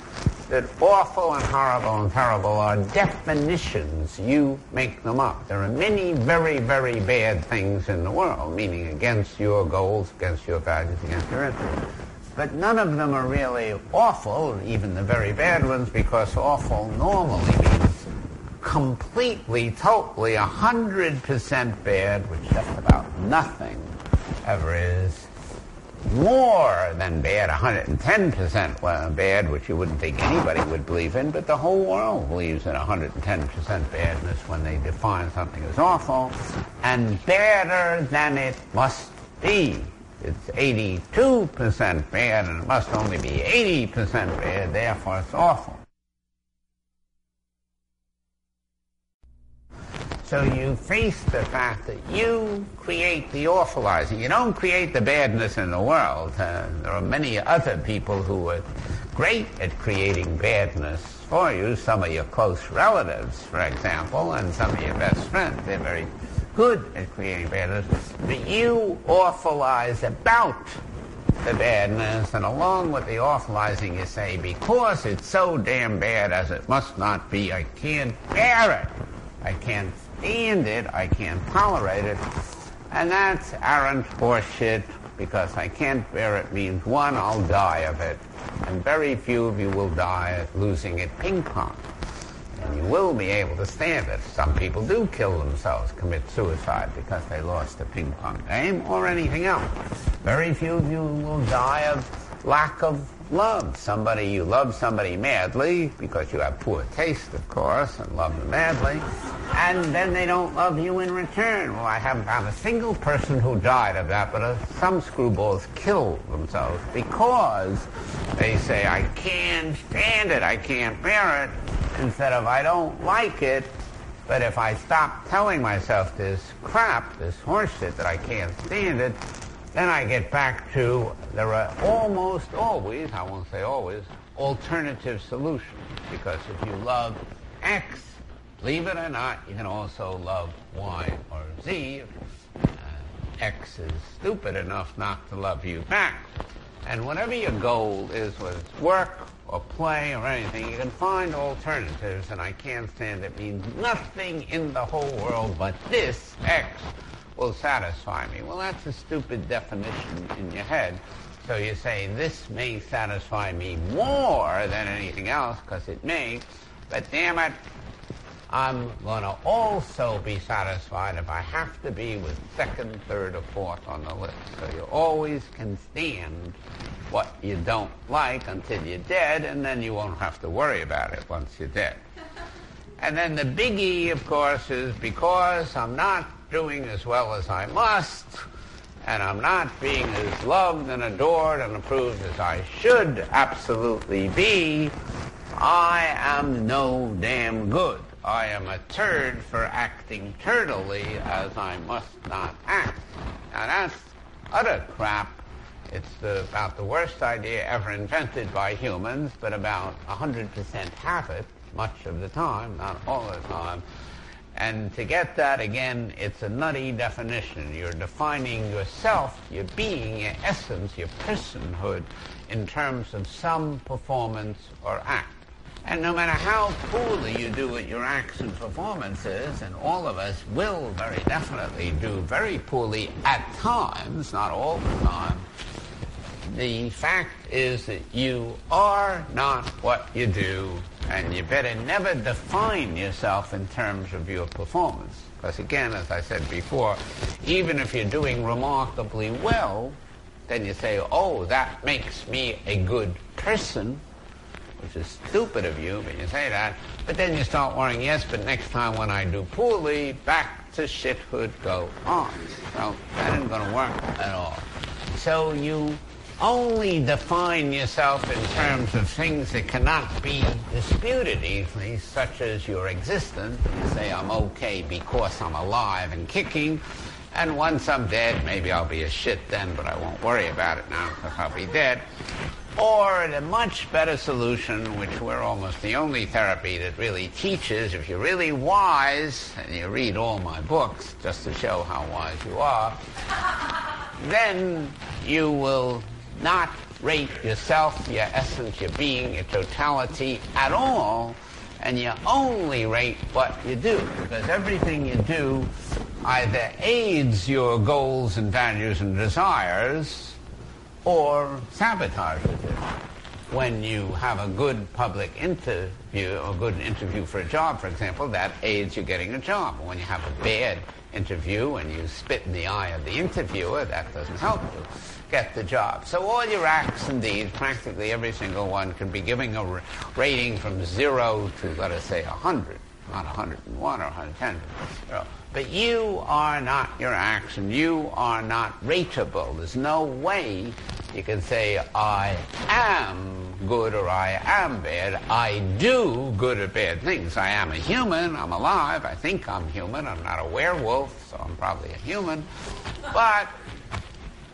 that awful and horrible and terrible are definitions. You make them up. There are many very, very bad things in the world, meaning against your goals, against your values, against your interests. But none of them are really awful, even the very bad ones, because awful normally means completely, totally, 100% bad, which just about nothing ever is more than bad, 110% bad, which you wouldn't think anybody would believe in, but the whole world believes in 110% badness when they define something as awful, and better than it must be. It's 82% bad, and it must only be 80% bad, therefore it's awful. So you face the fact that you create the awfulizing. You don't create the badness in the world. Uh, there are many other people who are great at creating badness for you. Some of your close relatives, for example, and some of your best friends. They're very good at creating badness. But you awfulize about the badness, and along with the awfulizing, you say, because it's so damn bad as it must not be, I can't bear it. I can't stand it. I can't tolerate it. And that's arrant horseshit because I can't bear it means one, I'll die of it. And very few of you will die at losing at ping pong. And you will be able to stand it. Some people do kill themselves, commit suicide because they lost a ping pong game or anything else. Very few of you will die of lack of love. Somebody, you love somebody madly because you have poor taste, of course, and love them madly, and then they don't love you in return. Well, I haven't found a single person who died of that, but uh, some screwballs kill themselves because they say, I can't stand it, I can't bear it, instead of I don't like it, but if I stop telling myself this crap, this horseshit that I can't stand it, then I get back to there are almost always, I won't say always, alternative solutions. Because if you love X, believe it or not, you can also love Y or Z. Uh, X is stupid enough not to love you back. And whatever your goal is, whether it's work or play or anything, you can find alternatives, and I can't stand it means nothing in the whole world but this X will satisfy me. Well, that's a stupid definition in your head. So you say, this may satisfy me more than anything else, because it may, but damn it, I'm going to also be satisfied if I have to be with second, third, or fourth on the list. So you always can stand what you don't like until you're dead, and then you won't have to worry about it once you're dead. And then the biggie, of course, is because I'm not doing as well as I must, and I'm not being as loved and adored and approved as I should absolutely be, I am no damn good. I am a turd for acting turdily as I must not act. Now that's utter crap. It's the, about the worst idea ever invented by humans, but about 100% have it much of the time, not all the time. And to get that, again, it's a nutty definition. You're defining yourself, your being, your essence, your personhood in terms of some performance or act. And no matter how poorly you do at your acts and performances, and all of us will very definitely do very poorly at times, not all the time, the fact is that you are not what you do, and you better never define yourself in terms of your performance. Because again, as I said before, even if you're doing remarkably well, then you say, oh, that makes me a good person, which is stupid of you, but you say that. But then you start worrying, yes, but next time when I do poorly, back to shithood go on. So that isn't going to work at all. So you only define yourself in terms of things that cannot be disputed easily, such as your existence. You say, I'm okay because I'm alive and kicking, and once I'm dead, maybe I'll be a shit then, but I won't worry about it now because I'll be dead. Or a much better solution, which we're almost the only therapy that really teaches, if you're really wise, and you read all my books just to show how wise you are, then you will not rate yourself, your essence, your being, your totality at all, and you only rate what you do, because everything you do either aids your goals and values and desires or sabotages it. When you have a good public interview, a good interview for a job, for example, that aids you getting a job. When you have a bad interview and you spit in the eye of the interviewer, that doesn't help you get the job. So all your acts and deeds, practically every single one, can be giving a rating from zero to, let us say, 100, not 101 or 110. But you are not your acts, and you are not rateable. There's no way You can say, I am good or I am bad. I do good or bad things. I am a human. I'm alive. I think I'm human. I'm not a werewolf, so I'm probably a human. But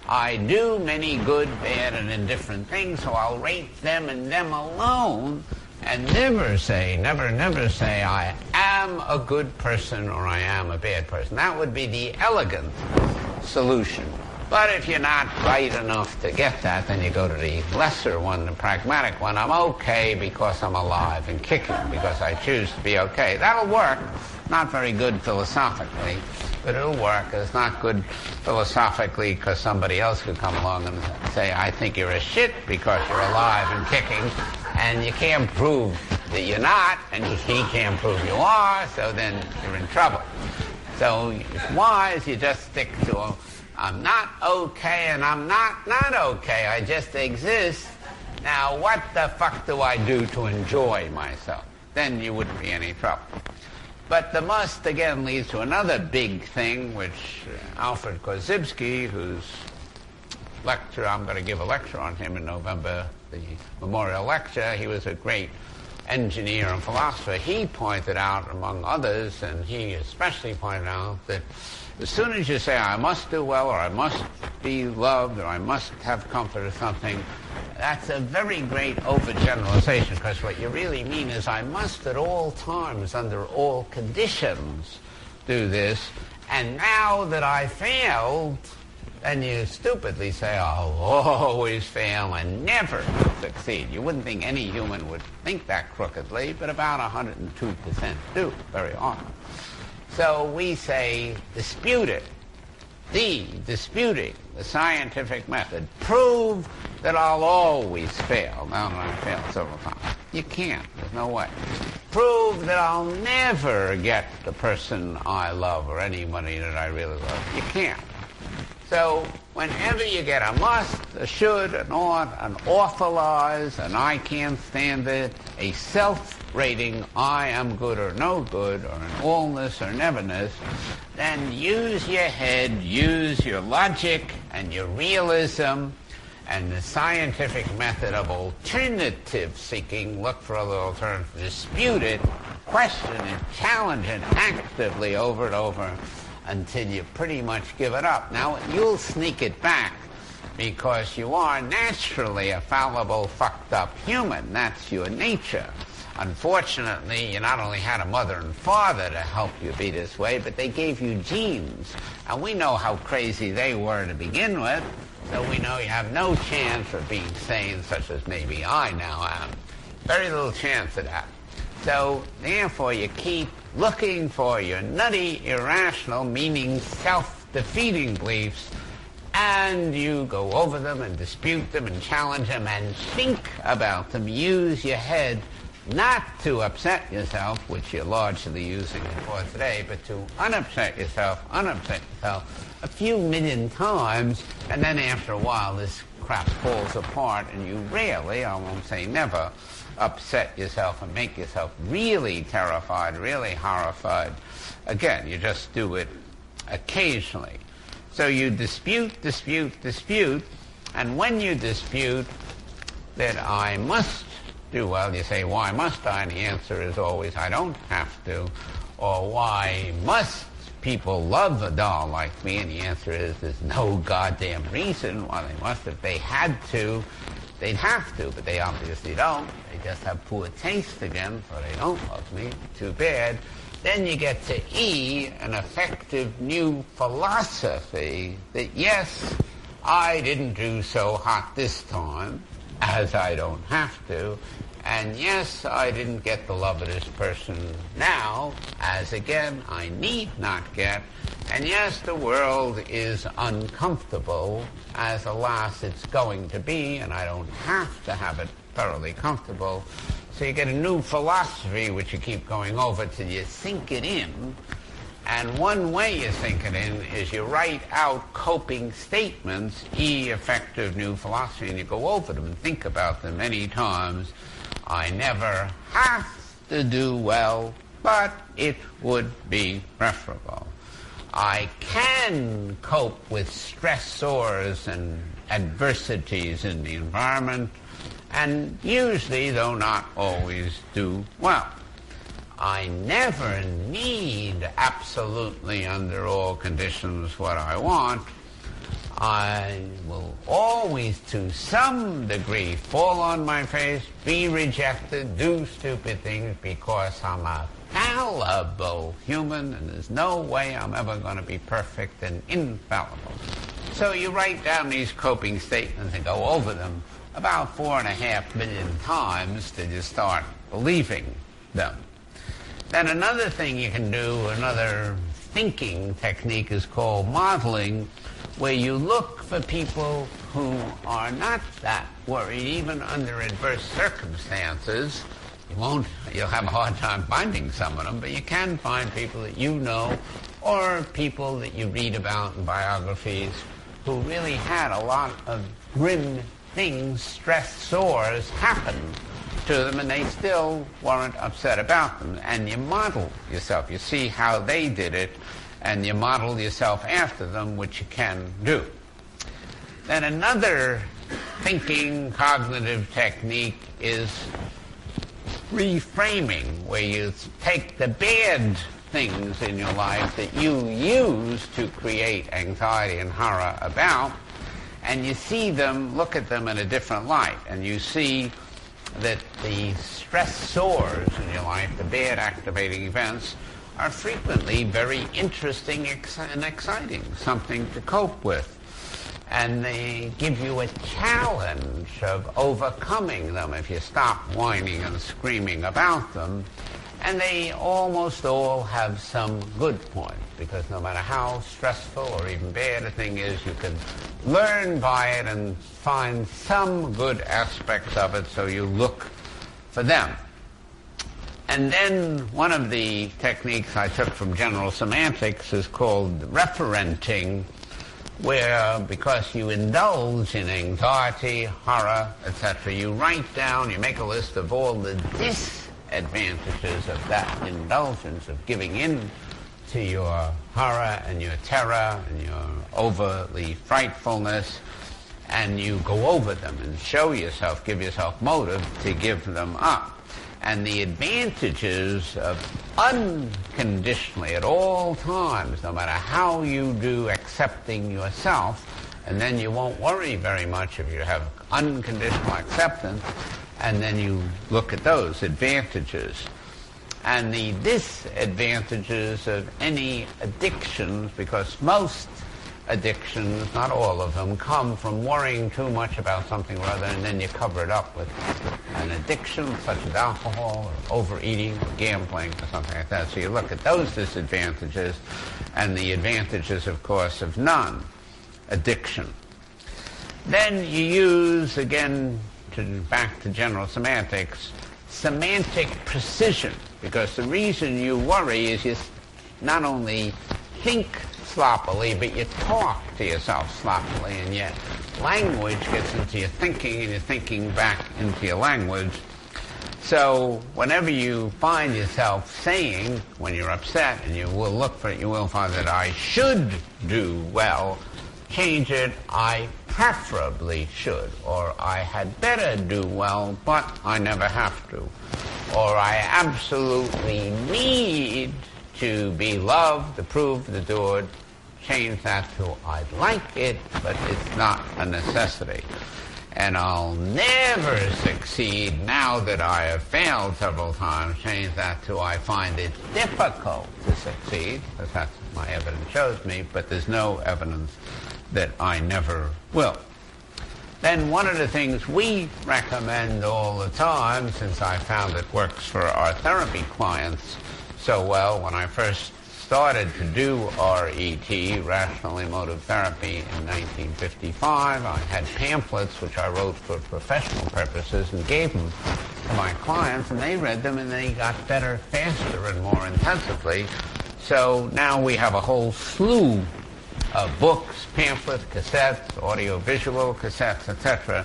I do many good, bad, and indifferent things, so I'll rate them and them alone and never say, never, never say, I am a good person or I am a bad person. That would be the elegant solution. But if you're not bright enough to get that, then you go to the lesser one, the pragmatic one. I'm okay because I'm alive and kicking because I choose to be okay. That'll work. Not very good philosophically, but it'll work. It's not good philosophically because somebody else could come along and say, I think you're a shit because you're alive and kicking, and you can't prove that you're not, and he can't prove you are, so then you're in trouble. So it's wise you just stick to I'm not okay and I'm not not okay. I just exist. Now, what the fuck do I do to enjoy myself? Then you wouldn't be any trouble. But the must, again, leads to another big thing, which uh, Alfred Korzybski, whose lecture, I'm going to give a lecture on him in November, the memorial lecture, he was a great engineer and philosopher. He pointed out, among others, and he especially pointed out that as soon as you say, I must do well, or I must be loved, or I must have comfort or something, that's a very great overgeneralization because what you really mean is I must at all times, under all conditions, do this. And now that I failed, then you stupidly say, I'll always fail and never succeed. You wouldn't think any human would think that crookedly, but about 102% do very often. So we say dispute it. The disputing, the scientific method. Prove that I'll always fail. Now that I've failed several times. You can't. There's no way. Prove that I'll never get the person I love or anybody that I really love. You can't. So whenever you get a must, a should, an ought, an awfulize, an I can't stand it, a self-rating I am good or no good, or an allness or neverness, then use your head, use your logic and your realism and the scientific method of alternative seeking, look for other alternatives, dispute it, question it, challenge it actively over and over until you pretty much give it up. Now, you'll sneak it back because you are naturally a fallible, fucked up human. That's your nature. Unfortunately, you not only had a mother and father to help you be this way, but they gave you genes. And we know how crazy they were to begin with, so we know you have no chance of being sane, such as maybe I now am. Very little chance of that. So, therefore, you keep looking for your nutty, irrational, meaning self-defeating beliefs, and you go over them and dispute them and challenge them and think about them. Use your head not to upset yourself, which you're largely using it for today, but to unupset yourself, unupset yourself a few million times, and then after a while this crap falls apart and you rarely, I won't say never, upset yourself and make yourself really terrified, really horrified. Again, you just do it occasionally. So you dispute, dispute, dispute, and when you dispute that I must do well, you say, why must I? And the answer is always, I don't have to. Or why must people love a doll like me? And the answer is, there's no goddamn reason why they must. If they had to, they'd have to, but they obviously don't. They just have poor taste again, so they don't love me. Too bad. Then you get to E, an effective new philosophy that yes, I didn't do so hot this time, as I don't have to, and yes, I didn't get the love of this person now, as again, I need not get. And yes, the world is uncomfortable, as alas, it's going to be, and I don't have to have it thoroughly comfortable. So you get a new philosophy which you keep going over till you sink it in. And one way you sink it in is you write out coping statements, E, effective new philosophy, and you go over them and think about them many times I never have to do well, but it would be preferable. I can cope with stressors and adversities in the environment, and usually, though not always, do well. I never need absolutely under all conditions what I want. I will always, to some degree, fall on my face, be rejected, do stupid things because I'm a fallible human and there's no way I'm ever going to be perfect and infallible. So you write down these coping statements and go over them about four and a half million times till you start believing them. Then another thing you can do, another thinking technique is called modeling, where you look for people who are not that worried, even under adverse circumstances. You won't, you'll have a hard time finding some of them, but you can find people that you know or people that you read about in biographies who really had a lot of grim things, stressors happen to them and they still weren't upset about them. And you model yourself. You see how they did it and you model yourself after them, which you can do. Then another thinking cognitive technique is reframing, where you take the bad things in your life that you use to create anxiety and horror about, and you see them, look at them in a different light, and you see that the stressors in your life, the bad activating events, are frequently very interesting and exciting, something to cope with. And they give you a challenge of overcoming them if you stop whining and screaming about them. And they almost all have some good point, because no matter how stressful or even bad a thing is, you can learn by it and find some good aspects of it so you look for them. And then one of the techniques I took from general semantics is called referenting, where because you indulge in anxiety, horror, etc., you write down, you make a list of all the disadvantages of that indulgence, of giving in to your horror and your terror and your overly frightfulness, and you go over them and show yourself, give yourself motive to give them up. And the advantages of unconditionally at all times, no matter how you do accepting yourself, and then you won't worry very much if you have unconditional acceptance, and then you look at those advantages. And the disadvantages of any addictions, because most addictions, not all of them, come from worrying too much about something or other, and then you cover it up with an addiction such as alcohol or overeating or gambling or something like that. So you look at those disadvantages and the advantages, of course, of none addiction. Then you use, again, to, back to general semantics, semantic precision, because the reason you worry is you not only think sloppily, but you talk to yourself sloppily, and yet language gets into your thinking, and your thinking back into your language. So whenever you find yourself saying, when you're upset, and you will look for it, you will find that I should do well, change it, I preferably should, or I had better do well, but I never have to, or I absolutely need to be loved, approved, adored, change that to I'd like it, but it's not a necessity. And I'll never succeed now that I have failed several times. Change that to I find it difficult to succeed, because that's my evidence shows me, but there's no evidence that I never will. Then one of the things we recommend all the time, since I found it works for our therapy clients so well when I first started to do RET, Rational Emotive Therapy, in 1955. I had pamphlets which I wrote for professional purposes and gave them to my clients, and they read them and they got better faster and more intensively. So now we have a whole slew of books, pamphlets, cassettes, audiovisual cassettes, etc.,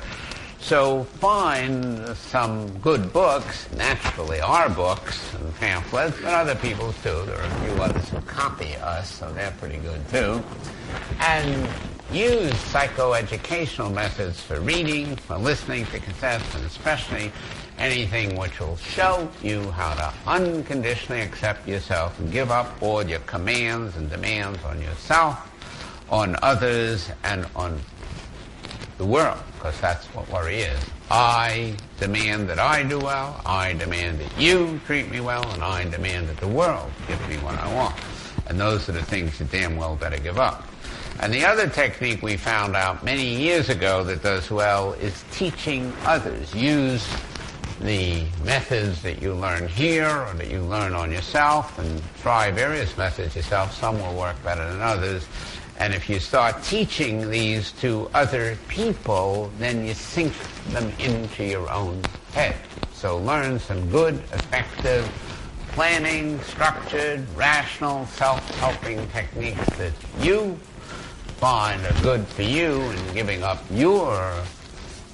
So find some good books, naturally our books and pamphlets, but other people's too. There are a few others who copy us, so they're pretty good too. And use psychoeducational methods for reading, for listening to cassettes, and especially anything which will show you how to unconditionally accept yourself and give up all your commands and demands on yourself, on others, and on the world, because that's what worry is. I demand that I do well, I demand that you treat me well, and I demand that the world give me what I want. And those are the things you damn well better give up. And the other technique we found out many years ago that does well is teaching others. Use the methods that you learn here or that you learn on yourself and try various methods yourself. Some will work better than others. And if you start teaching these to other people, then you sink them into your own head. So learn some good, effective, planning, structured, rational, self-helping techniques that you find are good for you in giving up your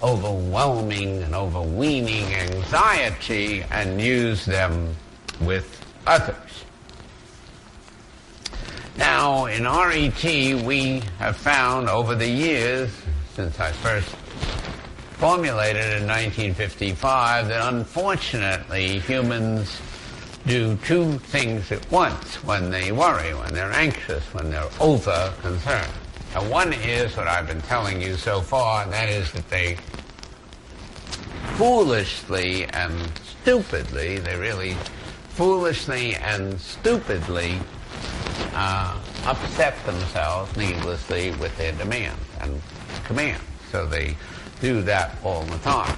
overwhelming and overweening anxiety and use them with others. Now, in RET, we have found over the years, since I first formulated in 1955, that unfortunately humans do two things at once when they worry, when they're anxious, when they're over concerned. And one is what I've been telling you so far, and that is that they foolishly and stupidly, they really foolishly and stupidly uh, upset themselves needlessly with their demands and commands. So they do that all the time.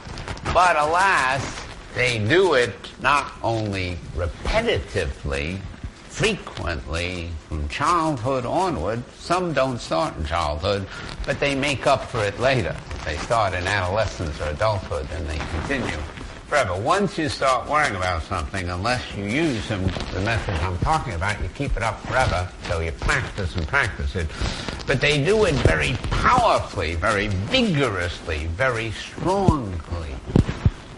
But alas, they do it not only repetitively, frequently, from childhood onward. Some don't start in childhood, but they make up for it later. They start in adolescence or adulthood and they continue forever. Once you start worrying about something, unless you use them, the methods I'm talking about, you keep it up forever. So you practice and practice it. But they do it very powerfully, very vigorously, very strongly.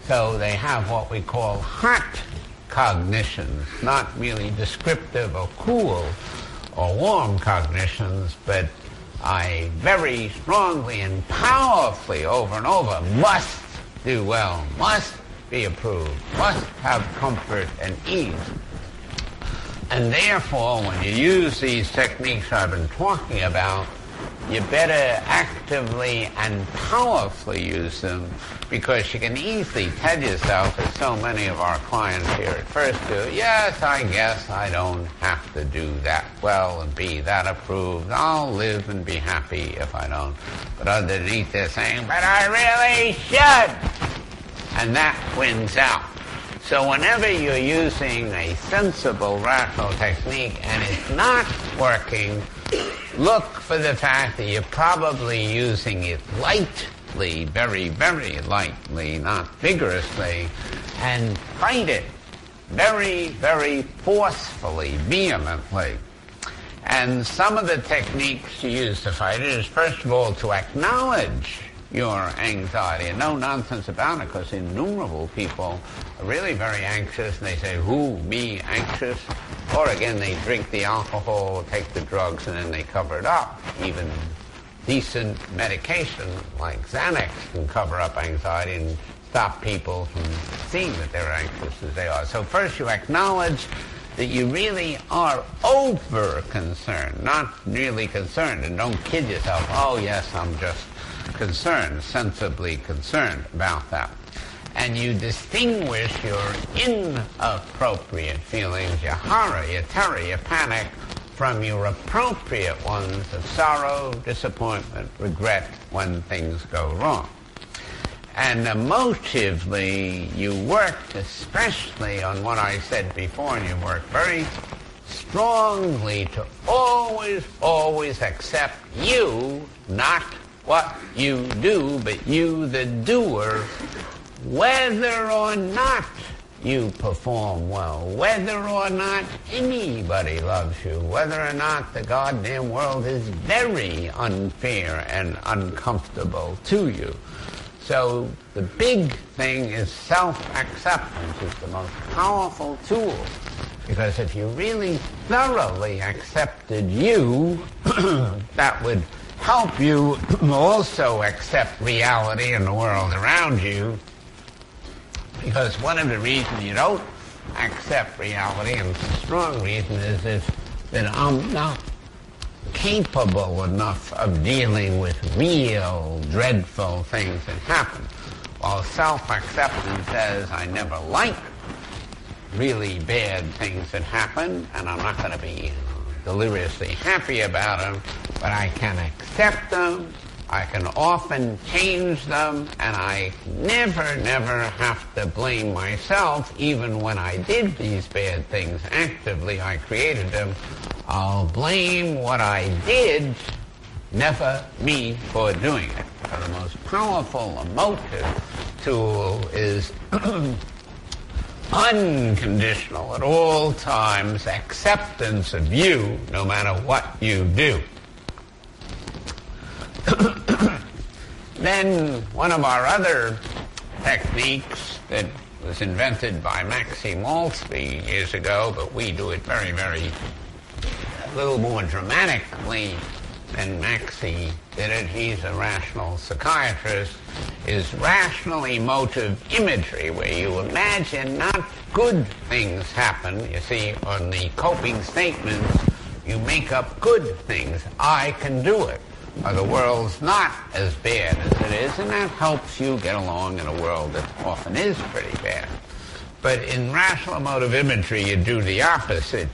So they have what we call hot cognitions, not merely descriptive or cool or warm cognitions, but I very strongly and powerfully over and over must do well, must be approved, must have comfort and ease. And therefore, when you use these techniques I've been talking about, you better actively and powerfully use them because you can easily tell yourself, as so many of our clients here at first do, yes, I guess I don't have to do that well and be that approved. I'll live and be happy if I don't. But underneath they're saying, but I really should and that wins out. So whenever you're using a sensible, rational technique and it's not working, look for the fact that you're probably using it lightly, very, very lightly, not vigorously, and fight it very, very forcefully, vehemently. And some of the techniques you use to fight it is, first of all, to acknowledge your anxiety. And no nonsense about it, because innumerable people are really very anxious, and they say, who, me, anxious? Or again, they drink the alcohol, take the drugs, and then they cover it up. Even decent medication like Xanax can cover up anxiety and stop people from seeing that they're anxious as they are. So first you acknowledge that you really are over concerned, not really concerned, and don't kid yourself, oh yes, I'm just concerned, sensibly concerned about that. And you distinguish your inappropriate feelings, your horror, your terror, your panic, from your appropriate ones of sorrow, disappointment, regret when things go wrong. And emotively, you work especially on what I said before, and you work very strongly to always, always accept you, not what you do, but you, the doer, whether or not you perform well, whether or not anybody loves you, whether or not the goddamn world is very unfair and uncomfortable to you. So the big thing is self-acceptance is the most powerful tool because if you really thoroughly accepted you, that would help you also accept reality and the world around you. Because one of the reasons you don't accept reality, and a strong reason, is if that I'm not capable enough of dealing with real dreadful things that happen. While self-acceptance says I never like really bad things that happen, and I'm not going to be deliriously happy about them, but I can accept them, I can often change them, and I never, never have to blame myself, even when I did these bad things actively, I created them. I'll blame what I did, never me for doing it. So the most powerful emotive tool is unconditional at all times acceptance of you no matter what you do. then one of our other techniques that was invented by Maxie Maultsby years ago, but we do it very, very a little more dramatically than Maxie it. He's a rational psychiatrist. Is rational emotive imagery, where you imagine not good things happen. You see, on the coping statements, you make up good things. I can do it. Or the world's not as bad as it is, and that helps you get along in a world that often is pretty bad. But in rational emotive imagery, you do the opposite.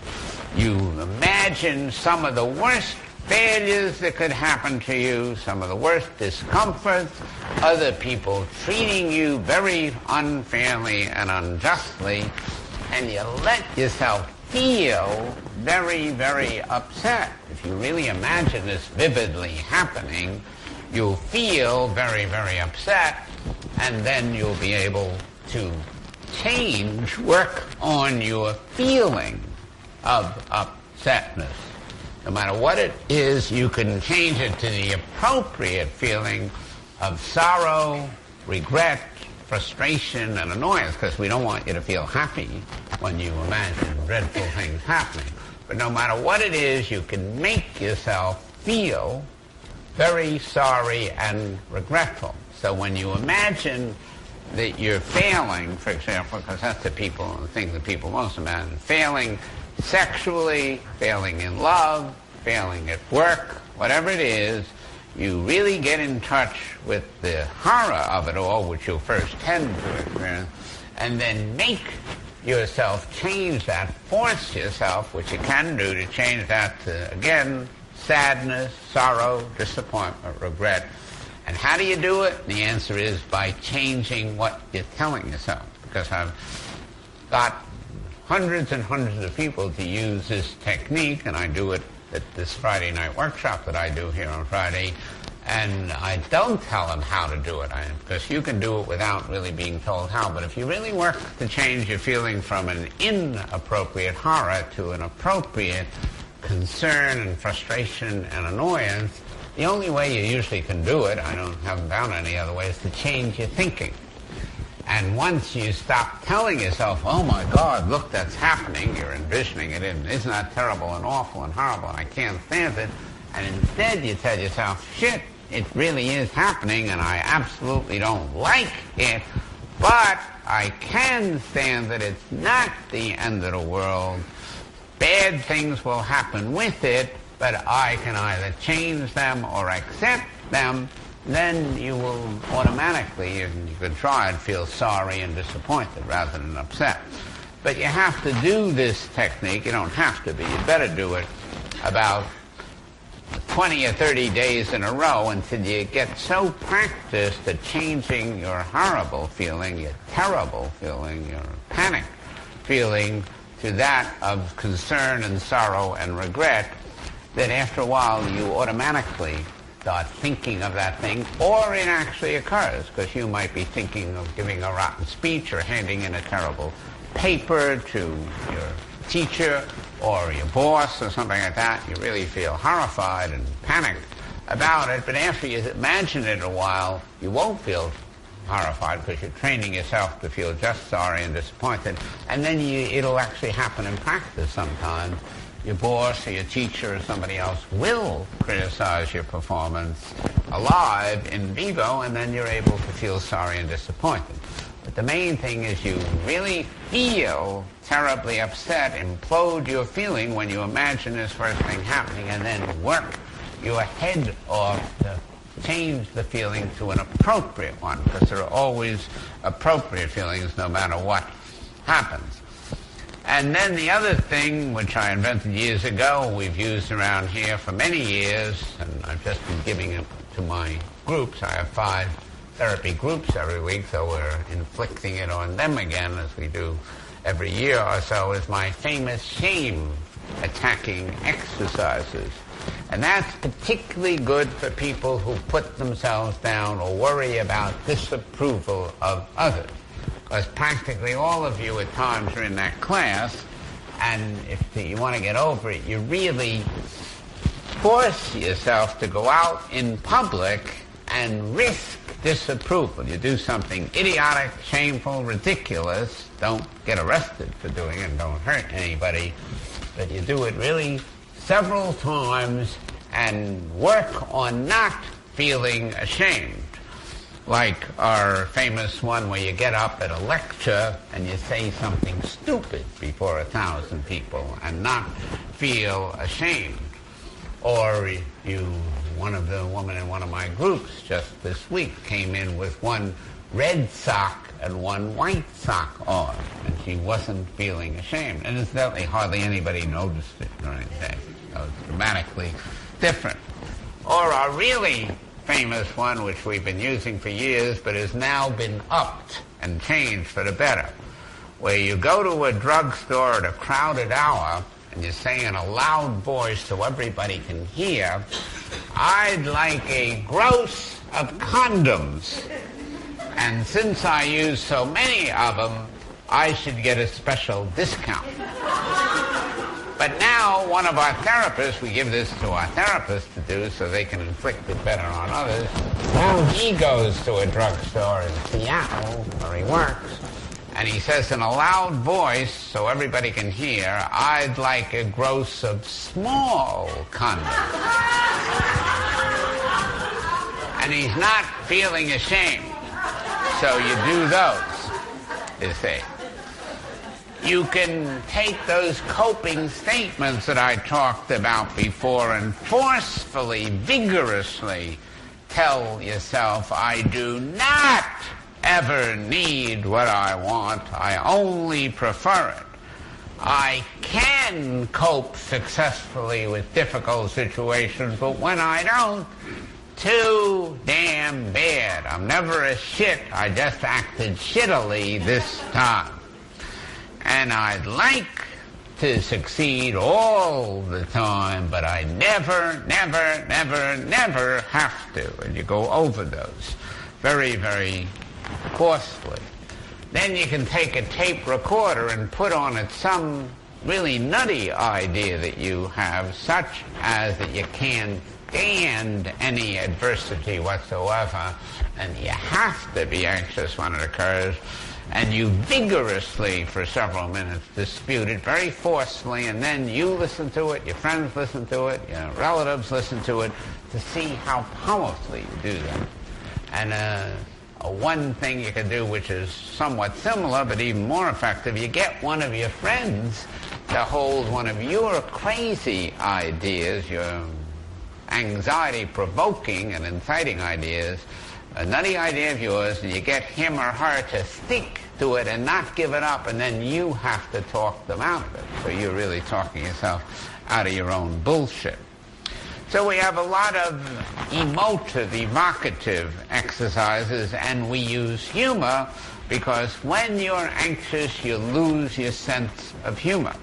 You imagine some of the worst failures that could happen to you, some of the worst discomforts, other people treating you very unfairly and unjustly, and you let yourself feel very, very upset. If you really imagine this vividly happening, you'll feel very, very upset, and then you'll be able to change, work on your feeling of upsetness. No matter what it is, you can change it to the appropriate feeling of sorrow, regret, frustration, and annoyance, because we don't want you to feel happy when you imagine dreadful things happening. But no matter what it is, you can make yourself feel very sorry and regretful. So when you imagine that you're failing, for example, because that's the people, the thing that people most imagine, failing sexually, failing in love, failing at work, whatever it is, you really get in touch with the horror of it all, which you'll first tend to experience, and then make yourself change that, force yourself, which you can do, to change that to, again, sadness, sorrow, disappointment, regret. And how do you do it? The answer is by changing what you're telling yourself. Because I've got hundreds and hundreds of people to use this technique, and I do it at this Friday night workshop that I do here on Friday. And I don't tell them how to do it, I, because you can do it without really being told how. But if you really work to change your feeling from an inappropriate horror to an appropriate concern and frustration and annoyance, the only way you usually can do it, I don't haven't found any other way, is to change your thinking. And once you stop telling yourself, oh my God, look, that's happening, you're envisioning it, and isn't that terrible and awful and horrible, and I can't stand it, and instead you tell yourself, shit, it really is happening, and I absolutely don't like it, but I can stand that it's not the end of the world. Bad things will happen with it, but I can either change them or accept them then you will automatically, you can try and feel sorry and disappointed rather than upset. But you have to do this technique. You don't have to, but you better do it about 20 or 30 days in a row until you get so practiced at changing your horrible feeling, your terrible feeling, your panic feeling to that of concern and sorrow and regret that after a while you automatically start thinking of that thing, or it actually occurs, because you might be thinking of giving a rotten speech or handing in a terrible paper to your teacher or your boss or something like that. You really feel horrified and panicked about it, but after you imagine it a while, you won't feel horrified because you're training yourself to feel just sorry and disappointed. And then you, it'll actually happen in practice sometimes. Your boss or your teacher or somebody else will criticize your performance alive in vivo, and then you're able to feel sorry and disappointed. But the main thing is you really feel terribly upset, implode your feeling when you imagine this first thing happening, and then work your head off to change the feeling to an appropriate one, because there are always appropriate feelings no matter what happens. And then the other thing, which I invented years ago, we've used around here for many years, and I've just been giving it to my groups. I have five therapy groups every week, so we're inflicting it on them again as we do every year or so, is my famous shame attacking exercises. And that's particularly good for people who put themselves down or worry about disapproval of others. Because practically all of you at times are in that class, and if you want to get over it, you really force yourself to go out in public and risk disapproval. You do something idiotic, shameful, ridiculous. Don't get arrested for doing it. Don't hurt anybody. But you do it really several times and work on not feeling ashamed. Like our famous one where you get up at a lecture and you say something stupid before a thousand people and not feel ashamed. Or you, one of the women in one of my groups just this week came in with one red sock and one white sock on, and she wasn't feeling ashamed. And incidentally, hardly anybody noticed it or anything. It was dramatically different. Or a really famous one, which we've been using for years, but has now been upped and changed for the better, where you go to a drugstore at a crowded hour and you say in a loud voice so everybody can hear, I'd like a gross of condoms. And since I use so many of them, I should get a special discount. But now, one of our therapists, we give this to our therapists to do so they can inflict it better on others. Now he goes to a drugstore in Seattle, where he works, and he says in a loud voice, so everybody can hear, I'd like a gross of small condoms. and he's not feeling ashamed. So you do those, you see. You can take those coping statements that I talked about before and forcefully, vigorously tell yourself, I do not ever need what I want. I only prefer it. I can cope successfully with difficult situations, but when I don't, too damn bad. I'm never a shit. I just acted shittily this time. And I'd like to succeed all the time, but I never, never, never, never have to. And you go over those very, very forcefully. Then you can take a tape recorder and put on it some really nutty idea that you have, such as that you can't stand any adversity whatsoever, and you have to be anxious when it occurs, and you vigorously, for several minutes, dispute it very forcefully, and then you listen to it, your friends listen to it, your relatives listen to it, to see how powerfully you do that. And uh, one thing you can do, which is somewhat similar but even more effective, you get one of your friends to hold one of your crazy ideas, your anxiety provoking and inciting ideas, a nutty idea of yours, and you get him or her to stick to it and not give it up, and then you have to talk them out of it. So you're really talking yourself out of your own bullshit. So we have a lot of emotive, evocative exercises, and we use humor because when you're anxious, you lose your sense of humor.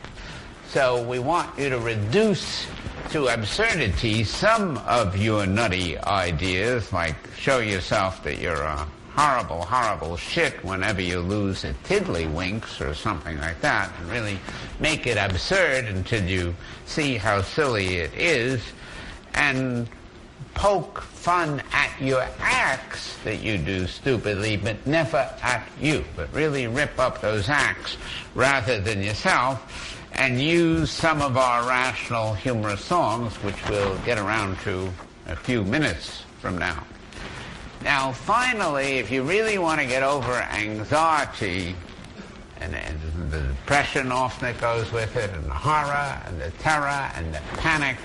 So we want you to reduce to absurdity some of your nutty ideas, like show yourself that you're a horrible, horrible shit whenever you lose a tiddlywinks or something like that, and really make it absurd until you see how silly it is and poke fun at your acts that you do stupidly, but never at you, but really rip up those acts rather than yourself and use some of our rational humorous songs, which we'll get around to a few minutes from now. Now, finally, if you really want to get over anxiety, and, and the depression often that goes with it, and the horror, and the terror, and the panic,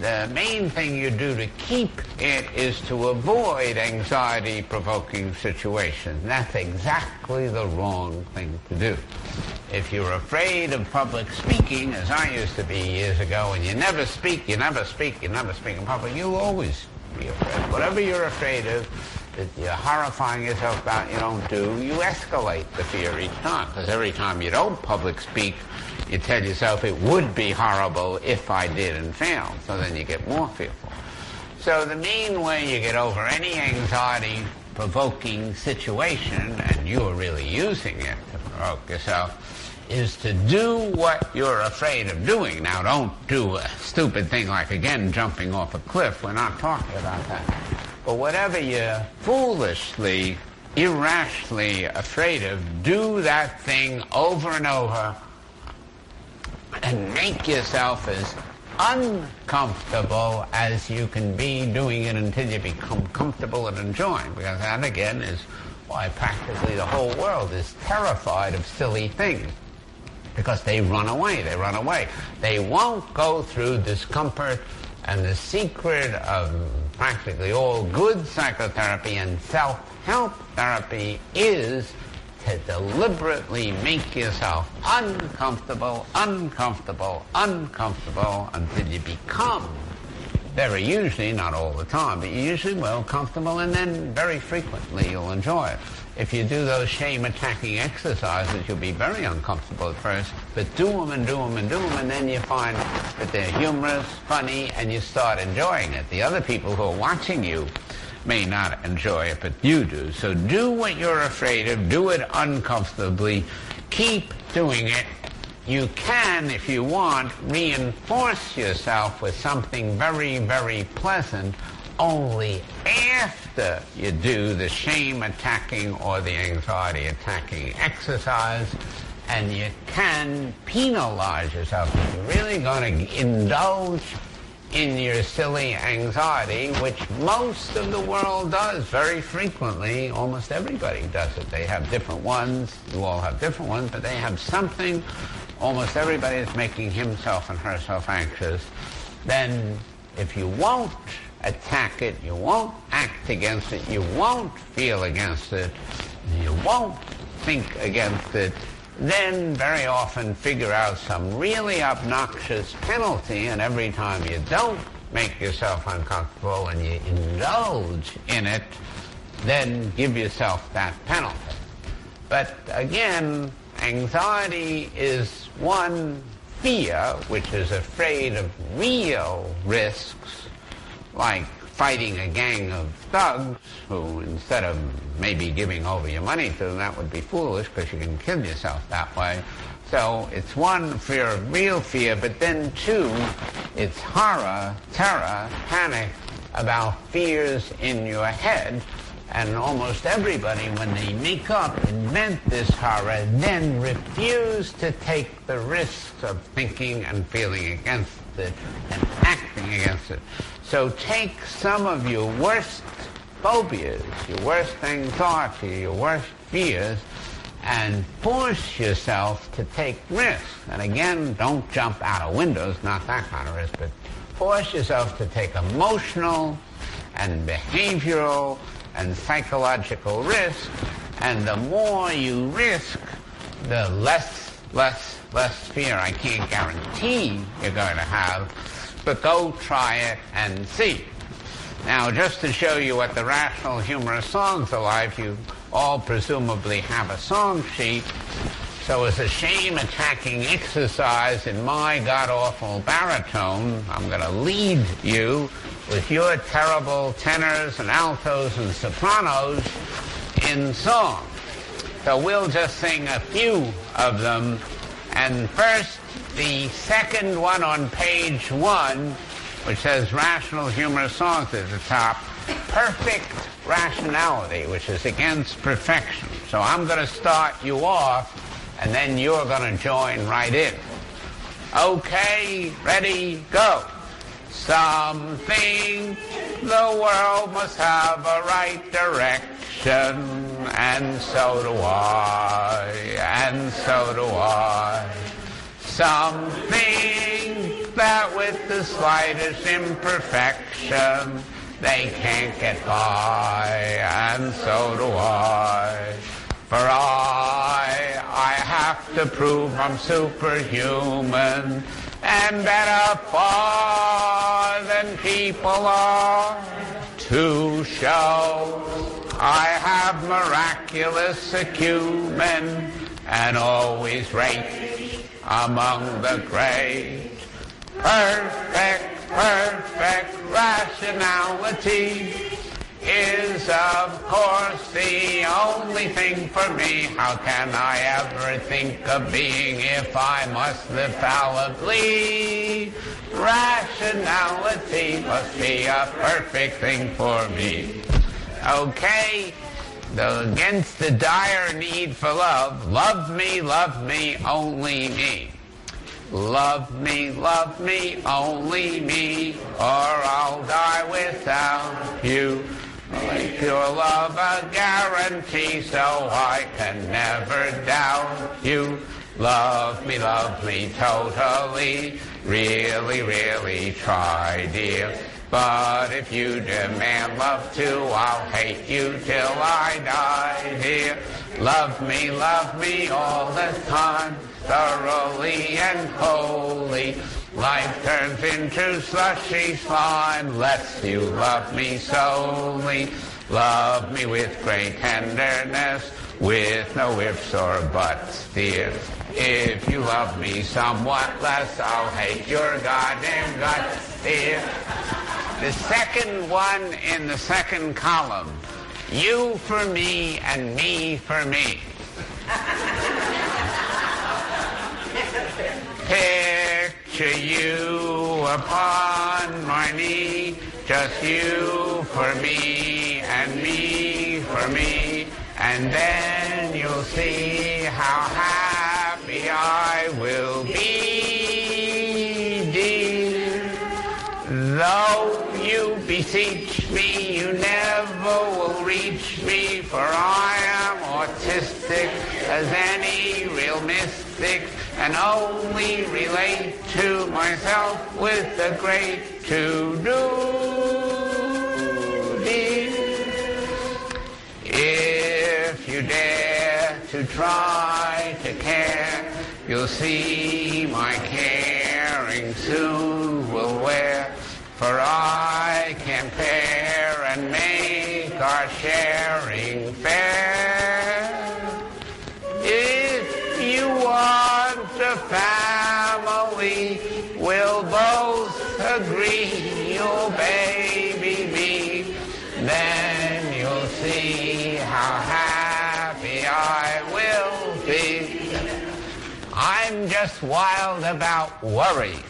the main thing you do to keep it is to avoid anxiety-provoking situations. That's exactly the wrong thing to do. If you're afraid of public speaking, as I used to be years ago, and you never speak, you never speak, you never speak in public, you'll always be afraid. Whatever you're afraid of, that you're horrifying yourself about you don't do, you escalate the fear each time. Because every time you don't public speak, you tell yourself it would be horrible if I did and failed. So then you get more fearful. So the main way you get over any anxiety provoking situation, and you're really using it to provoke yourself, is to do what you're afraid of doing. Now don't do a stupid thing like again jumping off a cliff. We're not talking about that. But whatever you're foolishly, irrationally afraid of, do that thing over and over and make yourself as uncomfortable as you can be doing it until you become comfortable and enjoying. Because that again is why practically the whole world is terrified of silly things. Because they run away, they run away. They won't go through discomfort and the secret of practically all good psychotherapy and self-help therapy is to deliberately make yourself uncomfortable, uncomfortable, uncomfortable until you become very usually, not all the time, but you usually well comfortable, and then very frequently you'll enjoy it. If you do those shame-attacking exercises, you'll be very uncomfortable at first, but do them and do them and do them, and then you find that they're humorous, funny, and you start enjoying it. The other people who are watching you may not enjoy it, but you do. So do what you're afraid of. Do it uncomfortably. Keep doing it. You can, if you want, reinforce yourself with something very, very pleasant only after you do the shame attacking or the anxiety attacking exercise and you can penalize yourself. You're really going to indulge in your silly anxiety, which most of the world does very frequently. Almost everybody does it. They have different ones. You all have different ones, but they have something. Almost everybody is making himself and herself anxious. Then if you won't attack it, you won't act against it, you won't feel against it, you won't think against it, then very often figure out some really obnoxious penalty, and every time you don't make yourself uncomfortable and you indulge in it, then give yourself that penalty. But again, anxiety is one fear which is afraid of real risks, like fighting a gang of thugs who, instead of maybe giving over your money to them, that would be foolish because you can kill yourself that way. So it's one fear of real fear, but then two, it's horror, terror, panic about fears in your head. And almost everybody, when they make up, invent this horror, then refuse to take the risks of thinking and feeling against it and acting against it. So take some of your worst phobias, your worst anxiety, your worst fears, and force yourself to take risks. And again, don't jump out of windows, not that kind of risk, but force yourself to take emotional and behavioral and psychological risk. And the more you risk, the less, less, less fear I can't guarantee you're going to have but go try it and see. Now, just to show you what the rational humorous songs are like, you all presumably have a song sheet. So as a shame-attacking exercise in my god-awful baritone, I'm going to lead you with your terrible tenors and altos and sopranos in song. So we'll just sing a few of them. And first, the second one on page one which says rational humorous songs at the top, perfect rationality, which is against perfection. So I'm going to start you off, and then you're going to join right in. Okay, ready, go. Something the world must have a right direction, and so do I, and so do I. Something that with the slightest imperfection they can't get by, and so do I. For I, I have to prove I'm superhuman and better far than people are to show I have miraculous acumen and always rate among the great. Perfect, perfect rationality is of course the only thing for me. How can I ever think of being if I must live fallibly? Rationality must be a perfect thing for me. Okay? Against the dire need for love, love me, love me, only me. Love me, love me, only me, or I'll die without you. Make your love a guarantee so I can never doubt you. Love me, love me totally, really, really try, dear. But if you demand love too, I'll hate you till I die, dear. Love me, love me all the time, thoroughly and wholly. Life turns into slushy slime, unless you love me solely. Love me with great tenderness, with no ifs or buts, dear. If you love me somewhat less, I'll hate your goddamn guts, dear. The second one in the second column, you for me and me for me. Picture you upon my knee, just you for me and me for me, and then you'll see how happy I will be, Though you beseech me, you never will reach me, for I am autistic as any real mystic, and only relate to myself with the great to-do. If you dare to try to care, you'll see my caring soon will wear. For I can pair and make our sharing fair. If you want a family, we'll both agree you'll baby me. Then you'll see how happy I will be. I'm just wild about worry.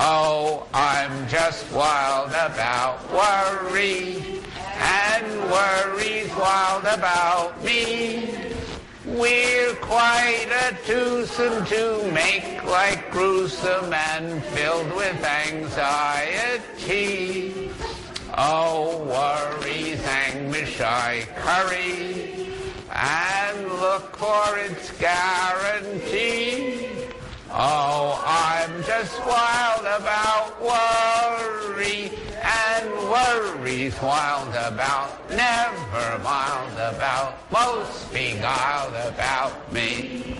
Oh, I'm just wild about worry, and worry's wild about me. We're quite a twosome to make like gruesome and filled with anxiety. Oh, worry's anguish I curry and look for its guarantee. Oh, I'm just wild about worry, and worry's wild about, never mild about, most beguiled about me.